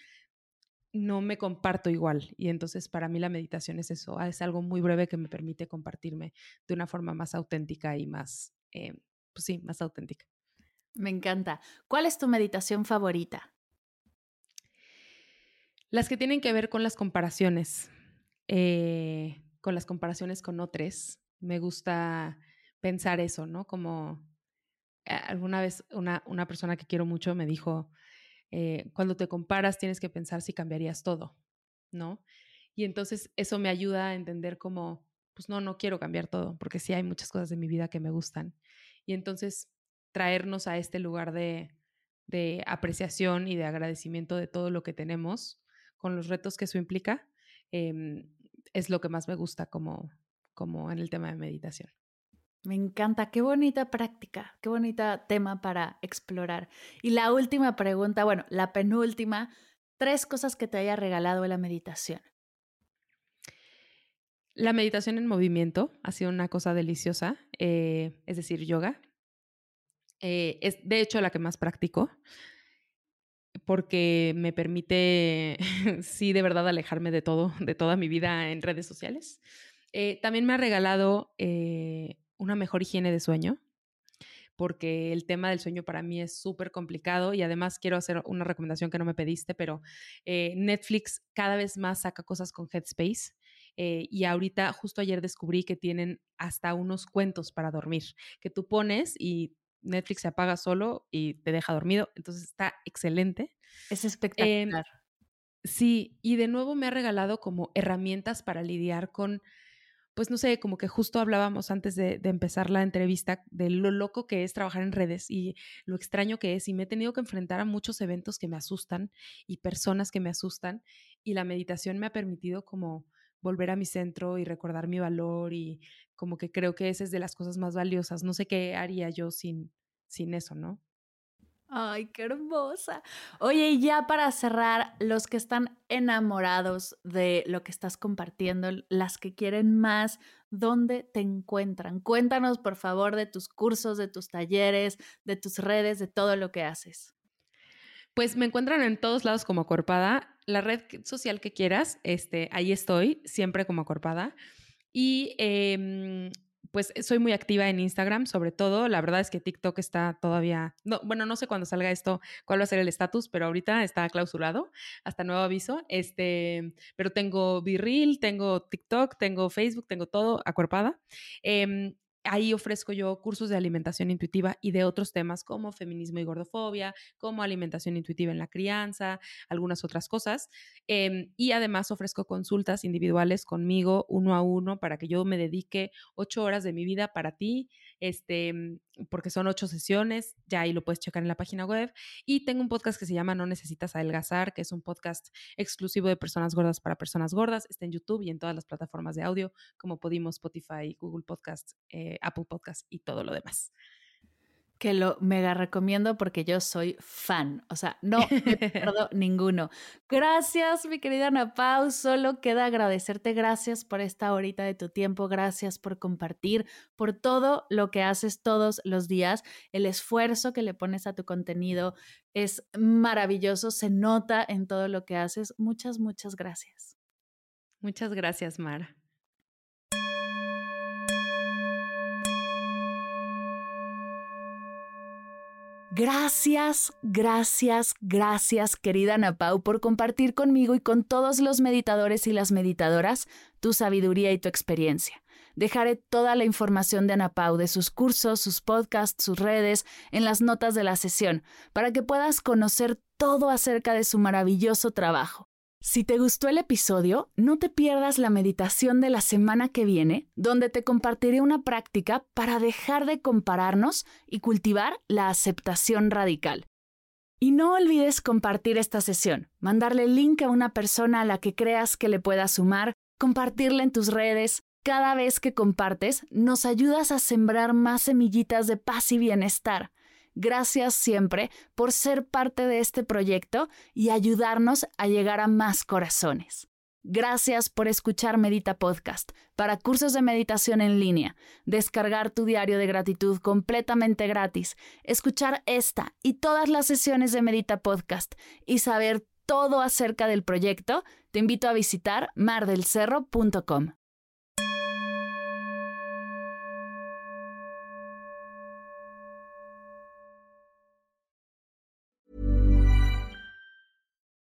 no me comparto igual. Y entonces para mí la meditación es eso, es algo muy breve que me permite compartirme de una forma más auténtica y más, eh, pues sí, más auténtica. Me encanta. ¿Cuál es tu meditación favorita? Las que tienen que ver con las comparaciones, eh, con las comparaciones con otros. Me gusta pensar eso, ¿no? Como eh, alguna vez una, una persona que quiero mucho me dijo, eh, cuando te comparas tienes que pensar si cambiarías todo, ¿no? Y entonces eso me ayuda a entender como, pues no, no quiero cambiar todo, porque sí hay muchas cosas de mi vida que me gustan. Y entonces traernos a este lugar de, apreciación y de agradecimiento de todo lo que tenemos, con los retos que eso implica, em, es lo que más me gusta como, como en el tema de meditación. Me encanta, qué bonita práctica, qué bonita tema para explorar. Y la última pregunta, bueno, la penúltima, tres cosas que te haya regalado la meditación. La meditación en movimiento ha sido una cosa deliciosa, eh, es decir, yoga. Eh, es de hecho la que más practico porque me permite, [LAUGHS] sí, de verdad alejarme de todo, de toda mi vida en redes sociales. Eh, también me ha regalado una mejor higiene de sueño, porque el tema del sueño para mí es súper complicado y además quiero hacer una recomendación que no me pediste, pero eh, Netflix cada vez más saca cosas con Headspace Eh, y ahorita, justo ayer descubrí que tienen hasta unos cuentos para dormir, que tú pones y Netflix se apaga solo y te deja dormido. Entonces está excelente. Es em, espectacular. sí, y de nuevo me ha regalado como herramientas para lidiar con pues no sé, como que justo hablábamos antes de, empezar la entrevista de lo loco que es trabajar en redes y lo extraño que es y me he tenido que enfrentar a muchos eventos que me asustan y personas que me asustan y la meditación me ha permitido como volver a mi centro y recordar mi valor y como que creo que esa es de las cosas más valiosas. No sé qué haría yo sin, sin eso, ¿no? Ay, qué hermosa. Oye, y ya para cerrar, los que están enamorados de lo que estás compartiendo, las que quieren más, ¿dónde te encuentran? Cuéntanos, por favor, de tus cursos, de tus talleres, de tus redes, de todo lo que haces. Pues me encuentran en todos lados como Corpada. La red social que quieras, este, ahí estoy, siempre como Corpada. Y eh, pues eh, soy muy activa en Instagram, sobre todo. La verdad es que TikTok está todavía, no, bueno, no sé cuándo salga esto, cuál va a ser el estatus, pero ahorita está clausurado hasta nuevo aviso. Este, pero tengo Virreel, tengo TikTok, tengo Facebook, tengo todo acuerpada. Em, Ahí ofrezco yo cursos de alimentación intuitiva y de otros temas como feminismo y gordofobia, como alimentación intuitiva en la crianza, algunas otras cosas. Em, y además ofrezco consultas individuales conmigo uno a uno para que yo me dedique ocho horas de mi vida para ti, este, porque son ocho sesiones, ya ahí lo puedes checar en la página web. Y tengo un podcast que se llama No Necesitas Adelgazar, que es un podcast exclusivo de personas gordas para personas gordas. Está en YouTube y en todas las plataformas de audio como Podimos, Spotify, Google Podcast, eh, Apple Podcast y todo lo demás que lo mega recomiendo porque yo soy fan. O sea, no me [LAUGHS] pierdo ninguno. Gracias, mi querida Ana Pau. Solo queda agradecerte. Gracias por esta horita de tu tiempo. Gracias por compartir, por todo lo que haces todos los días. El esfuerzo que le pones a tu contenido es maravilloso. Se nota en todo lo que haces. Muchas, muchas gracias. Muchas gracias, Mara. Gracias, gracias, gracias, querida Ana Pau, por compartir conmigo y con todos los meditadores y las meditadoras tu sabiduría y tu experiencia. Dejaré toda la información de Ana Pau, de sus cursos, sus podcasts, sus redes, en las notas de la sesión, para que puedas conocer todo acerca de su maravilloso trabajo. Si te gustó el episodio, no te pierdas la meditación de la semana que viene, donde te compartiré una práctica para dejar de compararnos y cultivar la aceptación radical. Y no olvides compartir esta sesión, mandarle link a una persona a la que creas que le pueda sumar, compartirla en tus redes. Cada vez que compartes, nos ayudas a sembrar más semillitas de paz y bienestar. Gracias siempre por ser parte de este proyecto y ayudarnos a llegar a más corazones. Gracias por escuchar Medita Podcast para cursos de meditación en línea, descargar tu diario de gratitud completamente gratis, escuchar esta y todas las sesiones de Medita Podcast y saber todo acerca del proyecto, te invito a visitar mardelcerro.com.